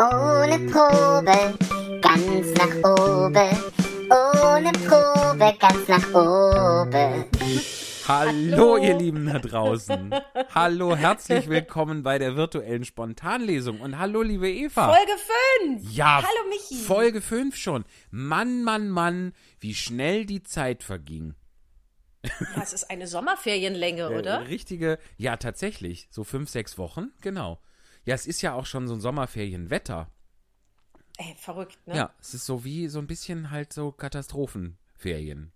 Ohne Probe, ganz nach oben. Ohne Probe, ganz nach oben. Hallo, ihr Lieben da draußen. hallo, herzlich willkommen bei der virtuellen Spontanlesung. Und hallo, liebe Eva. Folge 5. Ja, Hallo, Michi. Folge 5 schon. Mann, Mann, Mann, wie schnell die Zeit verging. Ja, es ist eine Sommerferienlänge, oder? Äh, richtige, ja, tatsächlich. So fünf, sechs Wochen, genau. Ja, es ist ja auch schon so ein Sommerferienwetter. Ey, verrückt, ne? Ja, es ist so wie so ein bisschen halt so Katastrophenferien.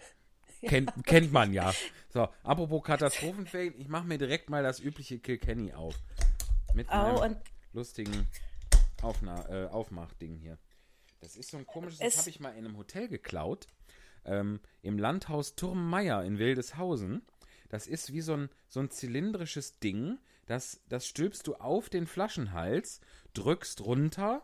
Kennt, kennt man ja. So, apropos Katastrophenferien, ich mache mir direkt mal das übliche Kilkenny auf. Mit Oh, meinem und lustigen Aufna äh, Aufmachding hier. Das ist so ein komisches, das habe ich mal in einem Hotel geklaut. Ähm, Im Landhaus Turmmeier in Wildeshausen. Das ist wie so ein, so ein zylindrisches Ding. Das, das stülpst du auf den Flaschenhals, drückst runter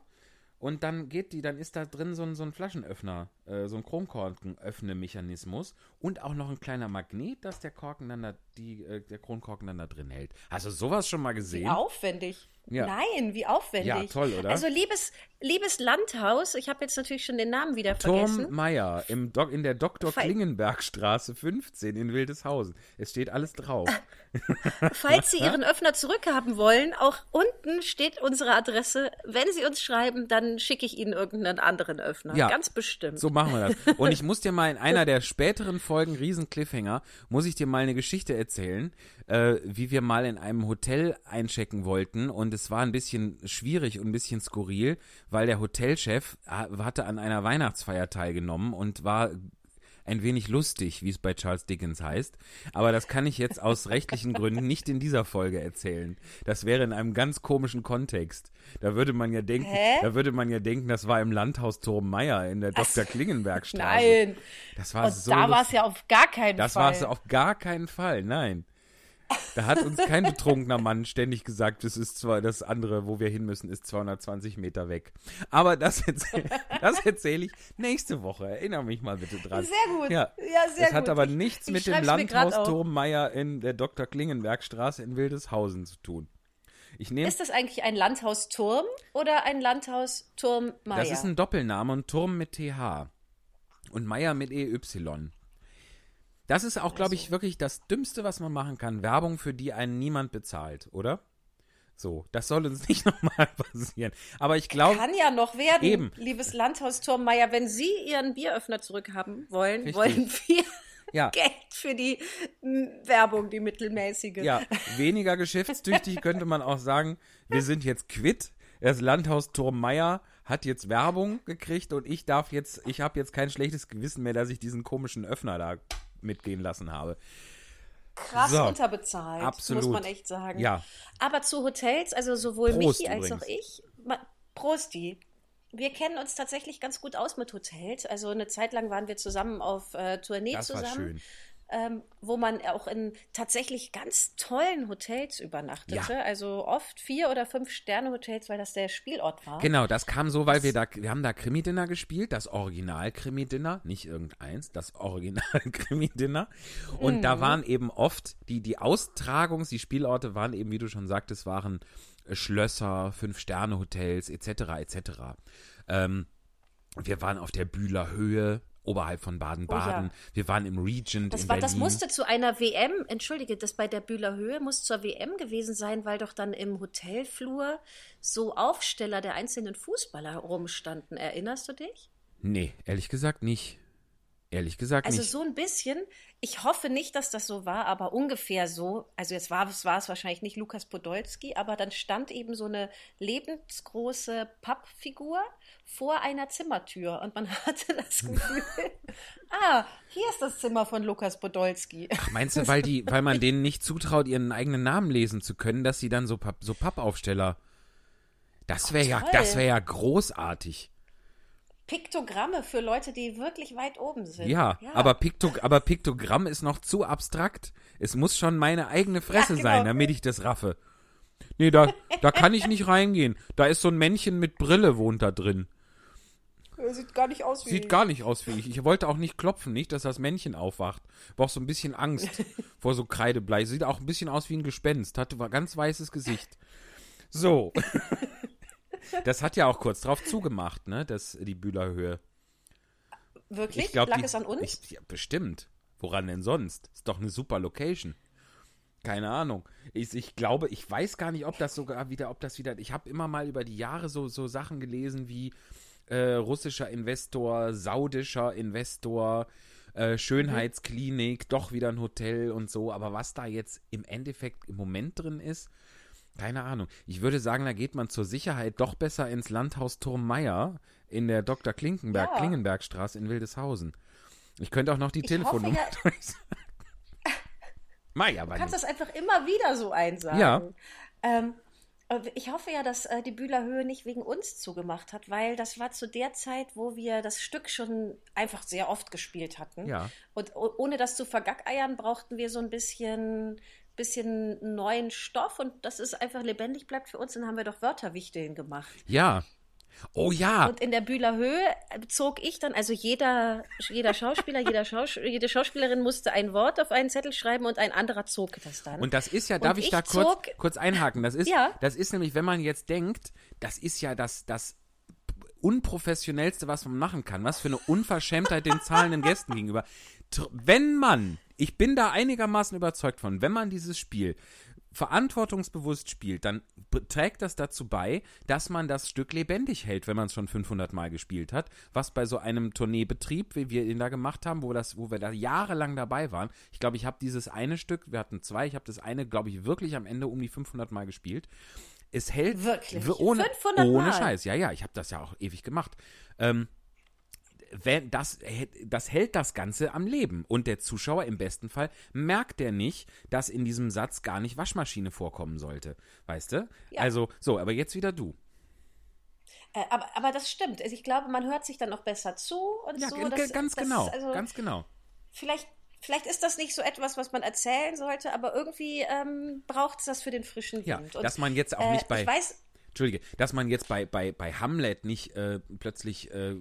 und dann geht die, dann ist da drin so ein, so ein Flaschenöffner, äh, so ein Kronkorkenöffnemechanismus und auch noch ein kleiner Magnet, dass der Korken dann da, die, äh, der Kronkorken dann da drin hält. Hast du sowas schon mal wie gesehen? aufwendig. Ja. Nein, wie aufwendig. Ja, toll, oder? Also, liebes, liebes Landhaus, ich habe jetzt natürlich schon den Namen wieder vergessen. Turm Meier im Doc, in der Dr. Fall- Klingenbergstraße 15 in Wildeshausen. Es steht alles drauf. Falls Sie Ihren Öffner zurückhaben wollen, auch unten steht unsere Adresse. Wenn Sie uns schreiben, dann schicke ich Ihnen irgendeinen anderen Öffner. Ja. Ganz bestimmt. So machen wir das. Und ich muss dir mal in einer der späteren Folgen Riesen Cliffhanger, muss ich dir mal eine Geschichte erzählen, äh, wie wir mal in einem Hotel einchecken wollten und es war ein bisschen schwierig und ein bisschen skurril, weil der Hotelchef ha- hatte an einer Weihnachtsfeier teilgenommen und war ein wenig lustig, wie es bei Charles Dickens heißt. Aber das kann ich jetzt aus rechtlichen Gründen nicht in dieser Folge erzählen. Das wäre in einem ganz komischen Kontext. Da würde man ja denken, Hä? da würde man ja denken, das war im Landhaus Turm Meier in der Dr. Klingenbergstraße. Nein. Das war Und so da war es ja auf gar keinen Das Fall. war es auf gar keinen Fall, nein. Da hat uns kein betrunkener Mann ständig gesagt, das ist zwar das andere, wo wir hin müssen, ist 220 Meter weg. Aber das erzähle das erzähl ich nächste Woche. Erinnere mich mal bitte dran. Sehr gut. Ja, Ja, sehr Es hat gut. aber Ich- nichts ich mit dem schreib's mir grad Landhaus auf. Turmmeier in der Dr. Klingenbergstraße in Wildeshausen zu tun. Ich Ist das eigentlich ein Landhausturm oder ein Landhausturm Meier? Das ist ein Doppelname und Turm mit TH. Und Meier mit EY. Das ist auch, glaube Also. ich, wirklich das Dümmste, was man machen kann. Werbung, für die einen niemand bezahlt, oder? So, das soll uns nicht nochmal passieren. Aber ich glaube, Kann ja noch werden, Eben. liebes Landhausturm Meier. Wenn Sie Ihren Bieröffner zurückhaben wollen, Richtig. wollen wir ja, Geld für die Werbung, die mittelmäßige. ja, weniger geschäftstüchtig könnte man auch sagen, wir sind jetzt quitt. Das Landhaus Meier hat jetzt Werbung gekriegt und ich darf jetzt, ich habe jetzt kein schlechtes Gewissen mehr, dass ich diesen komischen Öffner da mitgehen lassen habe. Krass So. unterbezahlt, Absolut. muss man echt sagen. Ja. Aber zu Hotels, also sowohl Prost Michi als übrigens. auch ich, Prosti. Wir kennen uns tatsächlich ganz gut aus mit Hotels. Also eine Zeit lang waren wir zusammen auf äh, Tournee Das war zusammen. schön. Ähm, wo man auch in tatsächlich ganz tollen Hotels übernachtete. Ja. Also oft vier oder fünf Sterne Hotels, weil das der Spielort war. Genau, das kam so, weil wir da, wir haben da Krimi-Dinner gespielt, das Original-Krimi-Dinner, nicht irgendeins, das Original-Krimi-Dinner. Und da waren eben oft, die, die Austragungs-, die Spielorte waren eben, wie du schon sagtest, waren äh, Schlösser, Fünf-Sterne-Hotels, etc., etc. Ähm, wir waren auf der Bühler Höhe, oberhalb von Baden-Baden. Wir waren im Regent Das, in war, Berlin. das musste zu einer WM, entschuldige, das bei der Bühler Höhe muss zur WM gewesen sein, weil doch dann im Hotelflur so Aufsteller der einzelnen Fußballer rumstanden. Erinnerst du dich? nee, ehrlich gesagt nicht. Ehrlich gesagt Also nicht. so ein bisschen. Ich hoffe nicht, dass das so war, aber ungefähr so. Also jetzt war es, war es wahrscheinlich nicht Lukas Podolski, aber dann stand eben so eine lebensgroße Pappfigur vor einer Zimmertür und man hatte das Gefühl, ah, hier ist das Zimmer von Lukas Podolski. Ach, meinst du, weil, die, weil man denen nicht zutraut, ihren eigenen Namen lesen zu können, dass sie dann so, Papp, so Pappaufsteller. Das wäre ja, toll. das wäre ja großartig. Piktogramme für Leute, die wirklich weit oben sind. Ja, Aber, Pikto, aber Piktogramm ist noch zu abstrakt. Es muss schon meine eigene Fresse Ja, genau. sein, damit ich das raffe. Nee, da, da kann ich nicht reingehen. Da ist so ein Männchen mit Brille wohnt da drin. Sieht gar nicht aus wie. Sieht gar nicht aus wie ich. Ich wollte auch nicht klopfen, nicht, dass das Männchen aufwacht. War auch so ein bisschen Angst vor so Kreideblei. Sieht auch ein bisschen aus wie ein Gespenst. Hatte ein ganz weißes Gesicht. So. Das hat ja auch kurz drauf zugemacht, ne? Das, die Bühlerhöhe. Wirklich? Ich glaub, Lag die- es an uns? Ich, ja, bestimmt. Woran denn sonst? Ist doch eine super Location. Keine Ahnung. Ich, ich glaube, ich weiß gar nicht, ob das sogar wieder, ob das wieder. Ich habe immer mal über die Jahre so, so Sachen gelesen wie äh, russischer Investor, saudischer Investor, äh, Schönheitsklinik, doch wieder ein Hotel und so. Aber was da jetzt im Endeffekt im Moment drin ist, keine Ahnung. Ich würde sagen, da geht man zur Sicherheit doch besser ins Landhaus Turmmeier in der Dr. Klinkenberg, Ja. Klingenbergstraße in Wildeshausen. Ich könnte auch noch die Ich Telefonnummer hoffe durchsagen. Mai, aber Du kannst nicht. das einfach immer wieder so einsagen. Ja. Ähm, ich hoffe ja, dass äh, die Bühlerhöhe nicht wegen uns zugemacht hat, weil das war zu der Zeit, wo wir das Stück schon einfach sehr oft gespielt hatten. Ja. Und ohne das zu vergackeiern, brauchten wir so ein bisschen, bisschen neuen Stoff und dass es einfach lebendig bleibt für uns. Dann haben wir doch Wörterwichteln gemacht. Ja. Oh ja. Und in der Bühler Höhe zog ich dann, also jeder, jeder Schauspieler, jeder Schaus jede Schauspielerin musste ein Wort auf einen Zettel schreiben und ein anderer zog das dann. Und das ist ja, darf ich, ich da kurz, kurz einhaken? Das ist, Ja. das ist nämlich, wenn man jetzt denkt, das ist ja das, das unprofessionellste, was man machen kann. Was für eine Unverschämtheit den zahlenden Gästen gegenüber. Wenn man, ich bin da einigermaßen überzeugt von, wenn man dieses Spiel verantwortungsbewusst spielt, dann trägt das dazu bei, dass man das Stück lebendig hält, wenn man es schon 500 Mal gespielt hat, was bei so einem Tourneebetrieb, wie wir ihn da gemacht haben, wo, das, wo wir da jahrelang dabei waren. Ich glaube, ich habe dieses eine Stück, wir hatten zwei, ich habe das eine, glaube ich, wirklich am Ende um die 500 Mal gespielt. Es hält Wirklich? ohne, 500 ohne Mal? Scheiß, ja, ja, ich habe das ja auch ewig gemacht. Ähm, wenn das, das hält das Ganze am Leben. Und der Zuschauer im besten Fall merkt er nicht, dass in diesem Satz gar nicht Waschmaschine vorkommen sollte. Weißt du? Ja. Also, so, aber jetzt wieder du. Äh, aber, aber das stimmt. Also ich glaube, man hört sich dann noch besser zu und Ja, so. Das, ganz das, genau. Also ganz genau. vielleicht, vielleicht ist das nicht so etwas, was man erzählen sollte, aber irgendwie ähm, braucht es das für den frischen Ja, Wind. Und, dass man jetzt auch nicht äh, bei. Ich weiß, Entschuldige, dass man jetzt bei, bei, bei Hamlet nicht äh, plötzlich äh,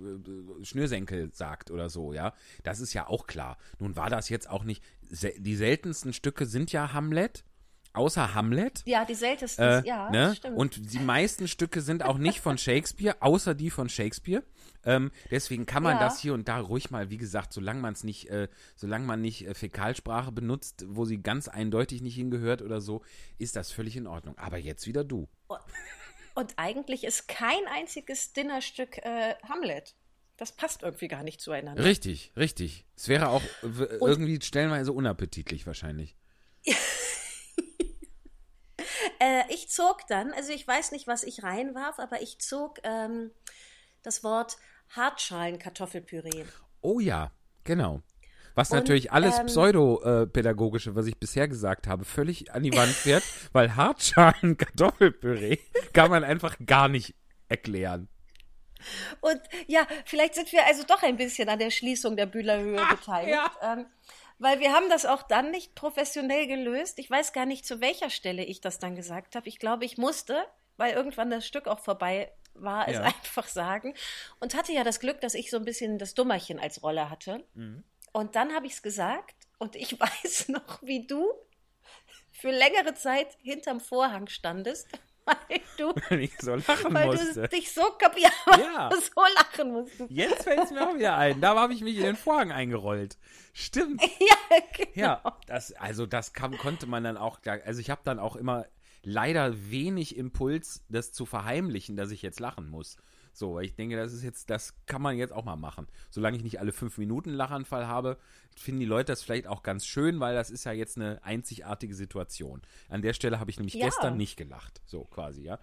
Schnürsenkel sagt oder so, ja. Das ist ja auch klar. Nun war das jetzt auch nicht. Se die seltensten Stücke sind ja Hamlet, außer Hamlet. ja, die seltensten, Äh, ja, ne? stimmt. Und die meisten Stücke sind auch nicht von Shakespeare, außer die von Shakespeare. Ähm, deswegen kann man Ja. das hier und da ruhig mal, wie gesagt, solange man es nicht, äh, solange man nicht äh, Fäkalsprache benutzt, wo sie ganz eindeutig nicht hingehört oder so, ist das völlig in Ordnung. Aber jetzt wieder du. Und eigentlich ist kein einziges Dinnerstück äh, Hamlet. Das passt irgendwie gar nicht zueinander. Richtig, richtig. Es wäre auch w- irgendwie stellenweise unappetitlich wahrscheinlich. Äh, ich zog dann, also ich weiß nicht, was ich reinwarf, aber ich zog ähm, das Wort Hartschalen-Kartoffelpüree. Oh ja, genau. Was Und, natürlich alles ähm, Pseudo-Pädagogische, was ich bisher gesagt habe, völlig an die Wand fährt, weil Hartschalen Kartoffelpüree kann man einfach gar nicht erklären. Und ja, vielleicht sind wir also doch ein bisschen an der Schließung der Bühlerhöhe beteiligt. Ähm, weil wir haben das auch dann nicht professionell gelöst. Ich weiß gar nicht, zu welcher Stelle ich das dann gesagt habe. Ich glaube, ich musste, weil irgendwann das Stück auch vorbei war, es Ja. einfach sagen. Und hatte ja das Glück, dass ich so ein bisschen das Dummerchen als Rolle hatte. Und dann habe ich es gesagt. Und ich weiß noch, wie du für längere Zeit hinterm Vorhang standest, weil du, so lachen weil musste. du dich so kapiert, Ja. so lachen musstest. Jetzt fällt es mir auch wieder ein. Da habe ich mich in den Vorhang eingerollt. Stimmt. Ja, genau. Ja, das, also das kam, konnte man dann auch, also ich habe dann auch immer leider wenig Impuls, das zu verheimlichen, dass ich jetzt lachen muss. So, weil ich denke, das ist jetzt, das kann man jetzt auch mal machen. Solange ich nicht alle fünf Minuten einen Lachanfall habe, finden die Leute das vielleicht auch ganz schön, weil das ist ja jetzt eine einzigartige Situation. An der Stelle habe ich nämlich Ja. gestern nicht gelacht, so quasi, ja.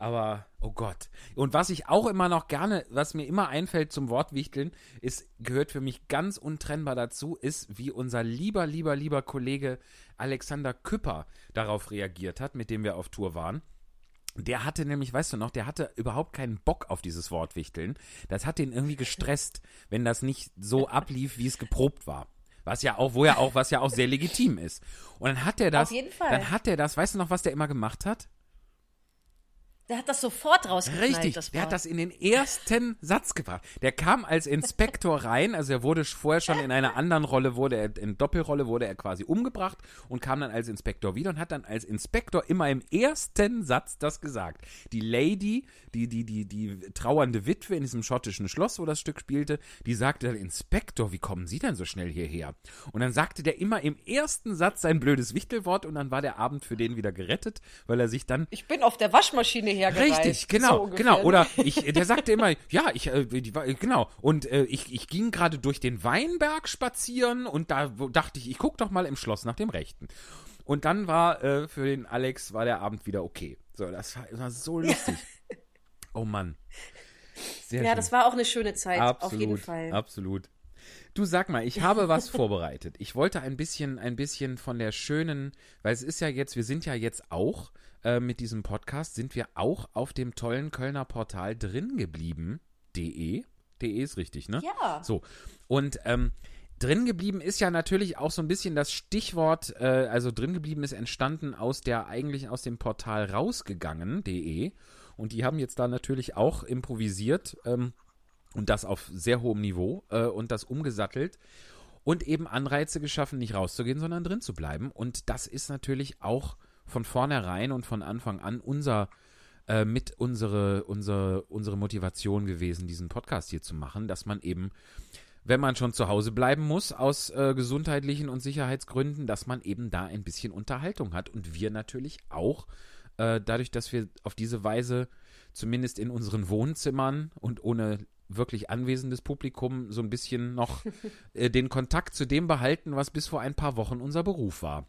Aber, oh Gott. Und was ich auch immer noch gerne, was mir immer einfällt zum Wortwichteln, ist, gehört für mich ganz untrennbar dazu, ist, wie unser lieber, lieber, lieber Kollege Alexander Küpper darauf reagiert hat, mit dem wir auf Tour waren. Der hatte nämlich, weißt du noch, der hatte überhaupt keinen Bock auf dieses Wortwichteln. Das hat ihn irgendwie gestresst, wenn das nicht so ablief, wie es geprobt war. Was ja auch, wo ja auch, was ja auch sehr legitim ist. Und dann hat er das, dann hat er das, weißt du noch, was der immer gemacht hat? Der hat das sofort rausgeknallt, Richtig, das der hat das in den ersten Satz gebracht. Der kam als Inspektor rein, also er wurde vorher schon in einer anderen Rolle, wurde er, in Doppelrolle wurde er quasi umgebracht und kam dann als Inspektor wieder und hat dann als Inspektor immer im ersten Satz das gesagt. Die Lady, die, die, die, die trauernde Witwe in diesem schottischen Schloss, wo das Stück spielte, die sagte dann, Inspektor, wie kommen Sie denn so schnell hierher? Und dann sagte der immer im ersten Satz sein blödes Wichtelwort und dann war der Abend für den wieder gerettet, weil er sich dann Ich bin auf der Waschmaschine hergereist. Richtig, genau, so ungefähr. genau. Oder ich, der sagte immer, ja, ich, äh, die, genau. Und äh, ich, ich ging gerade durch den Weinberg spazieren und da dachte ich, ich guck doch mal im Schloss nach dem Rechten. Und dann war äh, für den Alex war der Abend wieder okay. So, das war, das war so lustig. Oh Mann. Sehr Ja, schön. das war auch eine schöne Zeit, absolut, auf jeden Fall. Absolut. Du sag mal, ich habe was vorbereitet. Ich wollte ein bisschen, ein bisschen von der schönen, weil es ist ja jetzt, wir sind ja jetzt auch äh, mit diesem Podcast, sind wir auch auf dem tollen Kölner Portal drin geblieben. De. De ist richtig, ne? Ja. So. Und ähm, drin geblieben ist ja natürlich auch so ein bisschen das Stichwort, äh, also drin geblieben ist entstanden aus der, eigentlich aus dem Portal rausgegangen.de. Und die haben jetzt da natürlich auch improvisiert. Ähm, und das auf sehr hohem Niveau äh, und das umgesattelt und eben Anreize geschaffen, nicht rauszugehen, sondern drin zu bleiben. Und das ist natürlich auch von vornherein und von Anfang an unser äh, mit unsere, unsere, unsere Motivation gewesen, diesen Podcast hier zu machen, dass man eben, wenn man schon zu Hause bleiben muss, aus äh, gesundheitlichen und Sicherheitsgründen, dass man eben da ein bisschen Unterhaltung hat. Und wir natürlich auch, äh, dadurch, dass wir auf diese Weise zumindest in unseren Wohnzimmern und ohne wirklich anwesendes Publikum so ein bisschen noch äh, den Kontakt zu dem behalten, was bis vor ein paar Wochen unser Beruf war.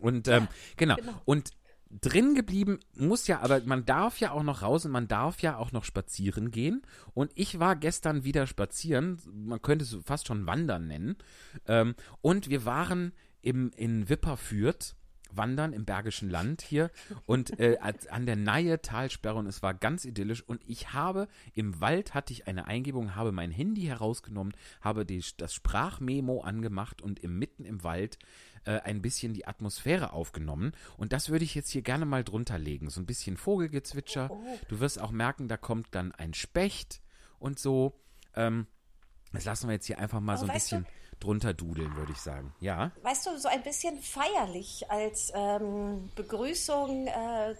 Und ähm, genau. genau. Und drin geblieben muss ja, aber man darf ja auch noch raus und man darf ja auch noch spazieren gehen. Und ich war gestern wieder spazieren, man könnte es fast schon wandern nennen. Ähm, und wir waren im, in Wipperfürth wandern im Bergischen Land hier und äh, an der Nahe Talsperre und es war ganz idyllisch und ich habe im Wald hatte ich eine Eingebung, habe mein Handy herausgenommen, habe die, das Sprachmemo angemacht und im mitten im Wald äh, ein bisschen die Atmosphäre aufgenommen und das würde ich jetzt hier gerne mal drunter legen, so ein bisschen Vogelgezwitscher. Du wirst auch merken, da kommt dann ein Specht und so. Ähm, das lassen wir jetzt hier einfach mal Aber so ein weißt du- bisschen drunter dudeln, würde ich sagen. Ja. Weißt du, so ein bisschen feierlich als ähm, Begrüßung äh,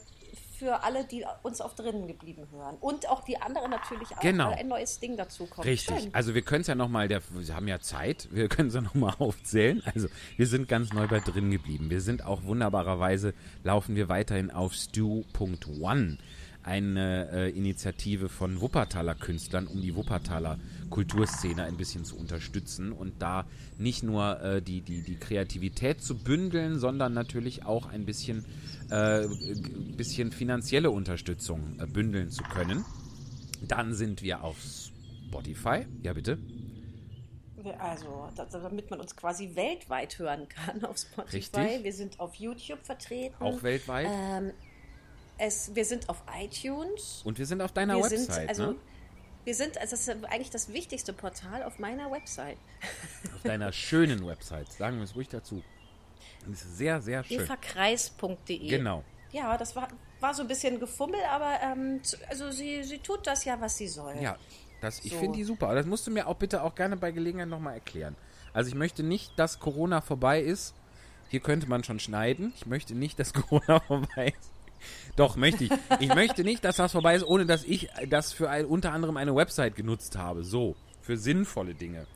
für alle, die uns auf drinnen geblieben hören. Und auch die anderen natürlich auch, Genau. weil ein neues Ding dazu kommt. Richtig. Schön. Also wir können es ja nochmal, wir haben ja Zeit, wir können es ja nochmal aufzählen. Also wir sind ganz neu bei drin geblieben. Wir sind auch wunderbarerweise, laufen wir weiterhin auf Stew.one, eine äh, Initiative von Wuppertaler Künstlern, um die Wuppertaler Kulturszene ein bisschen zu unterstützen und da nicht nur äh, die, die, die Kreativität zu bündeln, sondern natürlich auch ein bisschen, äh, bisschen finanzielle Unterstützung äh, bündeln zu können. Dann sind wir auf Spotify. Ja, bitte. Also, da, damit man uns quasi weltweit hören kann auf Spotify. Richtig. Wir sind auf YouTube vertreten. Auch weltweit. Ähm, es, wir sind auf iTunes. Und wir sind auf deiner wir Website. sind, also, ne? wir sind, also das ist eigentlich das wichtigste Portal auf meiner Website. Auf deiner schönen Website. Sagen wir es ruhig dazu. Das ist sehr, sehr schön. evakreis.de. Genau. Ja, das war, war so ein bisschen gefummelt, aber ähm, also sie, sie tut das ja, was sie soll. Ja, das, ich So. finde die super. Aber das musst du mir auch bitte auch gerne bei Gelegenheit nochmal erklären. Also ich möchte nicht, dass Corona vorbei ist. Hier könnte man schon schneiden. Ich möchte nicht, dass Corona vorbei ist. Doch, möchte ich. Ich möchte nicht, dass das vorbei ist, ohne dass ich das für ein, unter anderem eine Website genutzt habe. So, für sinnvolle Dinge.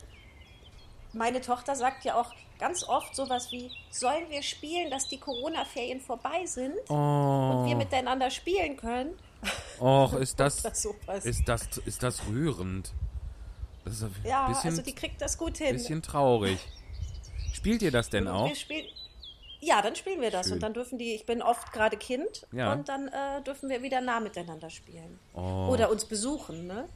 Meine Tochter sagt ja auch ganz oft sowas wie, sollen wir spielen, dass die Corona-Ferien vorbei sind und Oh, wir miteinander spielen können? och, ist das, Das sowas. ist das, ist das rührend. Das ist ein ja, bisschen, also die kriegt das gut hin. bisschen traurig. Spielt ihr das denn Und auch? Wir spielen, ja, dann spielen wir das Schön. und dann dürfen die, ich bin oft gerade Kind Ja. und dann äh, dürfen wir wieder nah miteinander spielen. Oh. Oder uns besuchen, ne?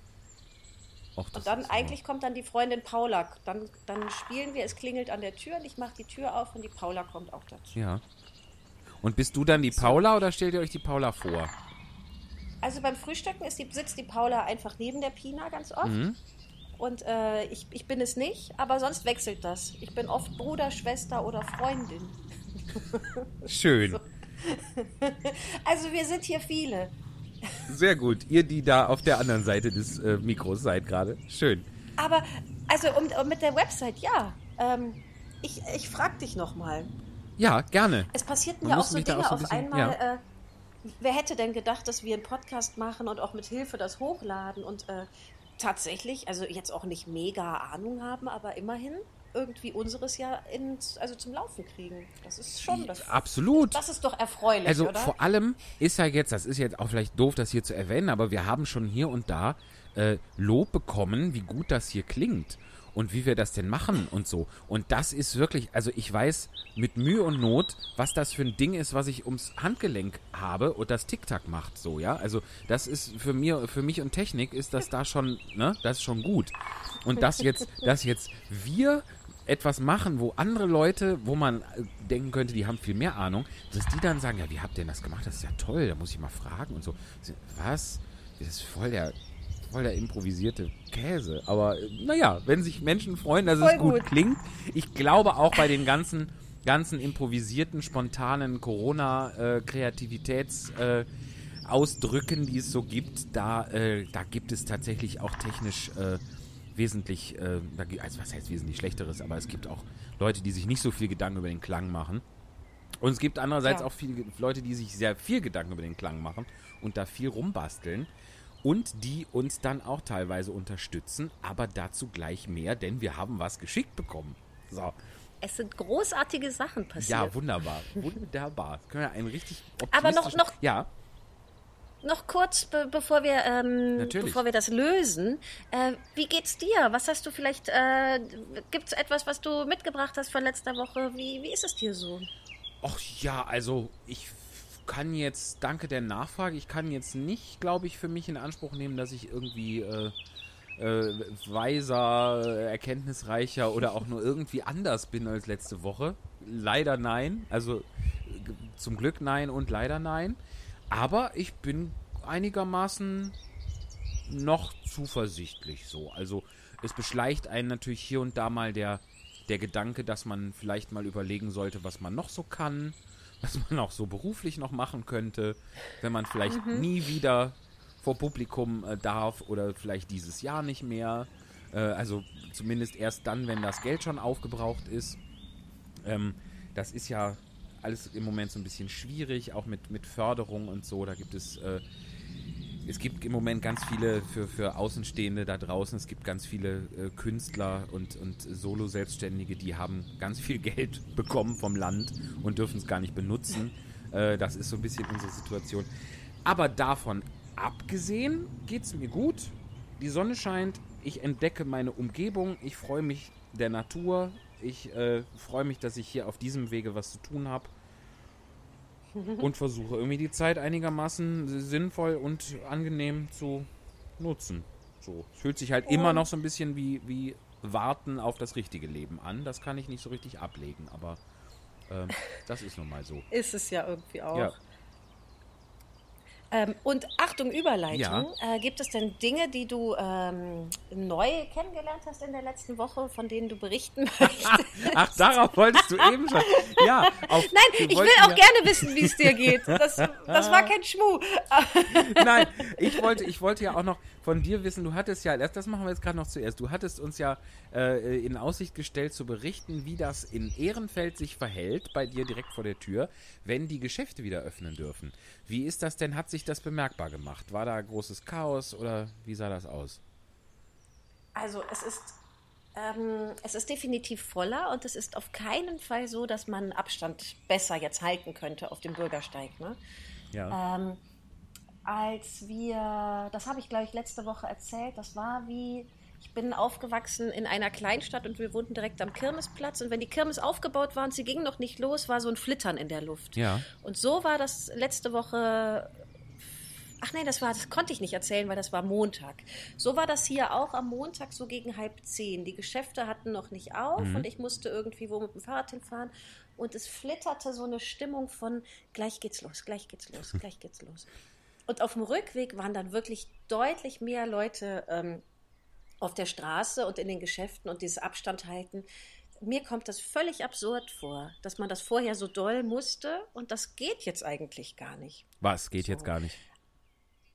Och, Und dann eigentlich kommt dann die Freundin Paula. Dann, dann spielen wir, es klingelt an der Tür und ich mache die Tür auf und die Paula kommt auch dazu. Ja. Und bist du dann die Paula oder stellt ihr euch die Paula vor? Also beim Frühstücken ist die, sitzt die Paula einfach neben der Pina ganz oft. Mhm. Und äh, ich, ich bin es nicht, aber sonst wechselt das. Ich bin oft Bruder, Schwester oder Freundin. Schön. Also wir sind hier viele. Sehr gut. Ihr, die da auf der anderen Seite des äh, Mikros seid gerade. Schön. Aber, also um, um mit der Website, ja. Ähm, ich ich frage dich nochmal. Ja, gerne. Es passierten ja auch so Dinge auch so ein auf bisschen- einmal. ja. Äh, wer hätte denn gedacht, dass wir einen Podcast machen und auch mit Hilfe das hochladen und äh, tatsächlich, also jetzt auch nicht mega Ahnung haben, aber immerhin irgendwie unseres ja ins, also zum Laufen kriegen. Das ist schon das. Absolut. Das ist doch erfreulich, Also oder? vor allem ist ja jetzt, das ist jetzt auch vielleicht doof, das hier zu erwähnen, aber wir haben schon hier und da äh, Lob bekommen, wie gut das hier klingt und wie wir das denn machen und so. Und das ist wirklich, also ich weiß mit Mühe und Not, was das für ein Ding ist, was ich ums Handgelenk habe und das Tic-Tac macht so, ja. Also das ist für mir, für mich und Technik ist das da schon, ne, das ist schon gut. Und das jetzt, dass jetzt wir etwas machen, wo andere Leute, wo man äh, denken könnte, die haben viel mehr Ahnung, dass die dann sagen, ja, wie habt ihr denn das gemacht? Das ist ja toll, da muss ich mal fragen und so. Was? Das ist voll der, voll der improvisierte Käse. Aber äh, naja, wenn sich Menschen freuen, dass es Voll gut, gut. klingt. Ich glaube auch bei den ganzen, ganzen improvisierten, spontanen Corona-Kreativitäts- äh, Ausdrücken, die es so gibt, da, äh, da gibt es tatsächlich auch technisch äh, wesentlich, äh, also was heißt wesentlich schlechteres, aber es gibt auch Leute, die sich nicht so viel Gedanken über den Klang machen. Und es gibt andererseits Ja. auch viele Leute, die sich sehr viel Gedanken über den Klang machen und da viel rumbasteln und die uns dann auch teilweise unterstützen, aber dazu gleich mehr, denn wir haben was geschickt bekommen. So, es sind großartige Sachen passiert. ja, wunderbar, wunderbar. Können wir einen richtig Aber noch- noch- ja, Noch kurz, be bevor wir ähm, Natürlich. bevor wir das lösen, äh, wie geht's dir? Was hast du vielleicht? Äh, Gibt es etwas, was du mitgebracht hast von letzter Woche? Wie, wie ist es dir so? Ach ja, also ich kann jetzt, danke der Nachfrage, ich kann jetzt nicht, glaube ich, für mich in Anspruch nehmen, dass ich irgendwie äh, äh, weiser, erkenntnisreicher oder auch nur irgendwie anders bin als letzte Woche. Leider nein. Also zum Glück nein und leider nein. Aber ich bin einigermaßen noch zuversichtlich so. Also es beschleicht einen natürlich hier und da mal der, der Gedanke, dass man vielleicht mal überlegen sollte, was man noch so kann, was man auch so beruflich noch machen könnte, wenn man vielleicht nie wieder vor Publikum äh, darf oder vielleicht dieses Jahr nicht mehr. Äh, also zumindest erst dann, wenn das Geld schon aufgebraucht ist. Ähm, das ist ja alles im Moment so ein bisschen schwierig, auch mit, mit Förderung und so. Da gibt es, äh, es gibt im Moment ganz viele für, für Außenstehende da draußen, es gibt ganz viele äh, Künstler und, und Solo-Selbstständige, die haben ganz viel Geld bekommen vom Land und dürfen es gar nicht benutzen. Äh, das ist so ein bisschen unsere Situation. Aber davon abgesehen geht es mir gut. Die Sonne scheint, ich entdecke meine Umgebung, ich freue mich der Natur, ich äh, freue mich, dass ich hier auf diesem Wege was zu tun habe und versuche irgendwie die Zeit einigermaßen sinnvoll und angenehm zu nutzen. So, es fühlt sich halt immer noch so ein bisschen wie, wie Warten auf das richtige Leben an. Das kann ich nicht so richtig ablegen, aber ähm, das ist nun mal so. Ist es ja irgendwie auch. Ja. Ähm, und Achtung, Überleitung. Ja. Äh, gibt es denn Dinge, die du ähm, neu kennengelernt hast in der letzten Woche, von denen du berichten möchtest? Ach, darauf wolltest du eben schon. Ja, auf, Nein, ich will auch ja- gerne wissen, wie es dir geht. Das, das war kein Schmuh. Nein, ich wollte, ich wollte ja auch noch von dir wissen, du hattest ja, das, das machen wir jetzt gerade noch zuerst, du hattest uns ja äh, in Aussicht gestellt zu berichten, wie das in Ehrenfeld sich verhält, bei dir direkt vor der Tür, wenn die Geschäfte wieder öffnen dürfen. Wie ist das denn, hat sich das bemerkbar gemacht? War da großes Chaos oder wie sah das aus? Also es ist, ähm, es ist definitiv voller und es ist auf keinen Fall so, dass man Abstand besser jetzt halten könnte auf dem Bürgersteig. Ne? Ja. Ähm, als wir, das habe ich glaube ich letzte Woche erzählt, das war wie, ich bin aufgewachsen in einer Kleinstadt und wir wohnten direkt am Kirmesplatz und wenn die Kirmes aufgebaut war und sie ging noch nicht los, war so ein Flittern in der Luft. Ja. Und so war das letzte Woche. Ach nein, das war, das konnte ich nicht erzählen, weil das war Montag. So war das hier auch am Montag, so gegen halb zehn. Die Geschäfte hatten noch nicht auf und ich musste irgendwie wo mit dem Fahrrad hinfahren. Und es flitterte so eine Stimmung von gleich geht's los, gleich geht's los, gleich geht's los. Und auf dem Rückweg waren dann wirklich deutlich mehr Leute ähm, auf der Straße und in den Geschäften und dieses Abstand halten. Mir kommt das völlig absurd vor, dass man das vorher so doll musste und das geht jetzt eigentlich gar nicht. Was geht jetzt gar nicht?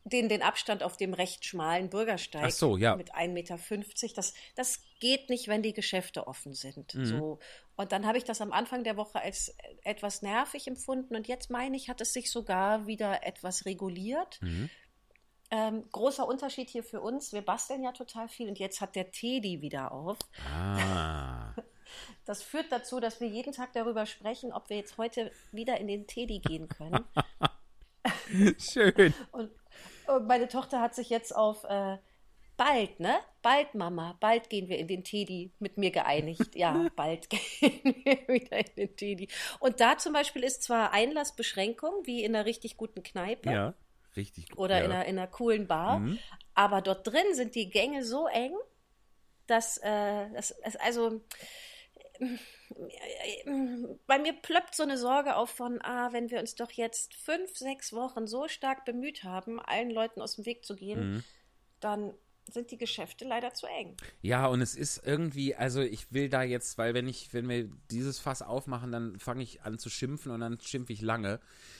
Den, den Abstand auf dem recht schmalen Bürgersteig Ach so, ja. mit 1,50 Meter. Das, das geht nicht, wenn die Geschäfte offen sind. Mhm. So. Und dann habe ich das am Anfang der Woche als etwas nervig empfunden. Und jetzt meine ich, hat es sich sogar wieder etwas reguliert. Mhm. Ähm, großer Unterschied hier für uns. Wir basteln ja total viel und jetzt hat der Teddy wieder auf. Ah. Das führt dazu, dass wir jeden Tag darüber sprechen, ob wir jetzt heute wieder in den Teddy gehen können. Schön. Und, meine Tochter hat sich jetzt auf äh, bald, ne? Bald, Mama, bald gehen wir in den Teddy mit mir geeinigt. Ja, bald gehen wir wieder in den Teddy. Und da zum Beispiel ist zwar Einlassbeschränkung, wie in einer richtig guten Kneipe Ja, richtig gut. oder ja. in, einer, in einer coolen Bar, Mhm. aber dort drin sind die Gänge so eng, dass, äh, das, es also bei mir plöppt so eine Sorge auf von, ah, wenn wir uns doch jetzt fünf, sechs Wochen so stark bemüht haben, allen Leuten aus dem Weg zu gehen, Mhm. dann sind die Geschäfte leider zu eng. Ja, und es ist irgendwie, also ich will da jetzt, weil wenn ich, wenn wir dieses Fass aufmachen, dann fange ich an zu schimpfen und dann schimpfe ich lange.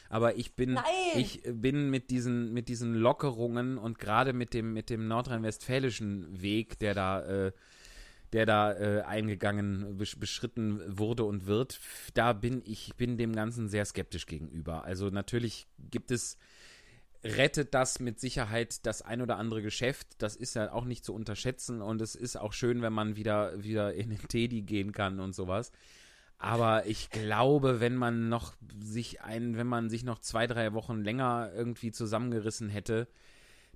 Aber ich bin, Nein! ich bin mit diesen, mit diesen Lockerungen und gerade mit dem, mit dem nordrhein-westfälischen Weg, der da, äh, der da äh, eingegangen, besch beschritten wurde und wird, da bin ich, bin dem Ganzen sehr skeptisch gegenüber. Also natürlich gibt es rettet das mit Sicherheit das ein oder andere Geschäft. Das ist ja auch nicht zu unterschätzen und es ist auch schön, wenn man wieder, wieder in den Teddy gehen kann und sowas. Aber ich glaube, wenn man noch sich ein, wenn man sich noch zwei, drei Wochen länger irgendwie zusammengerissen hätte,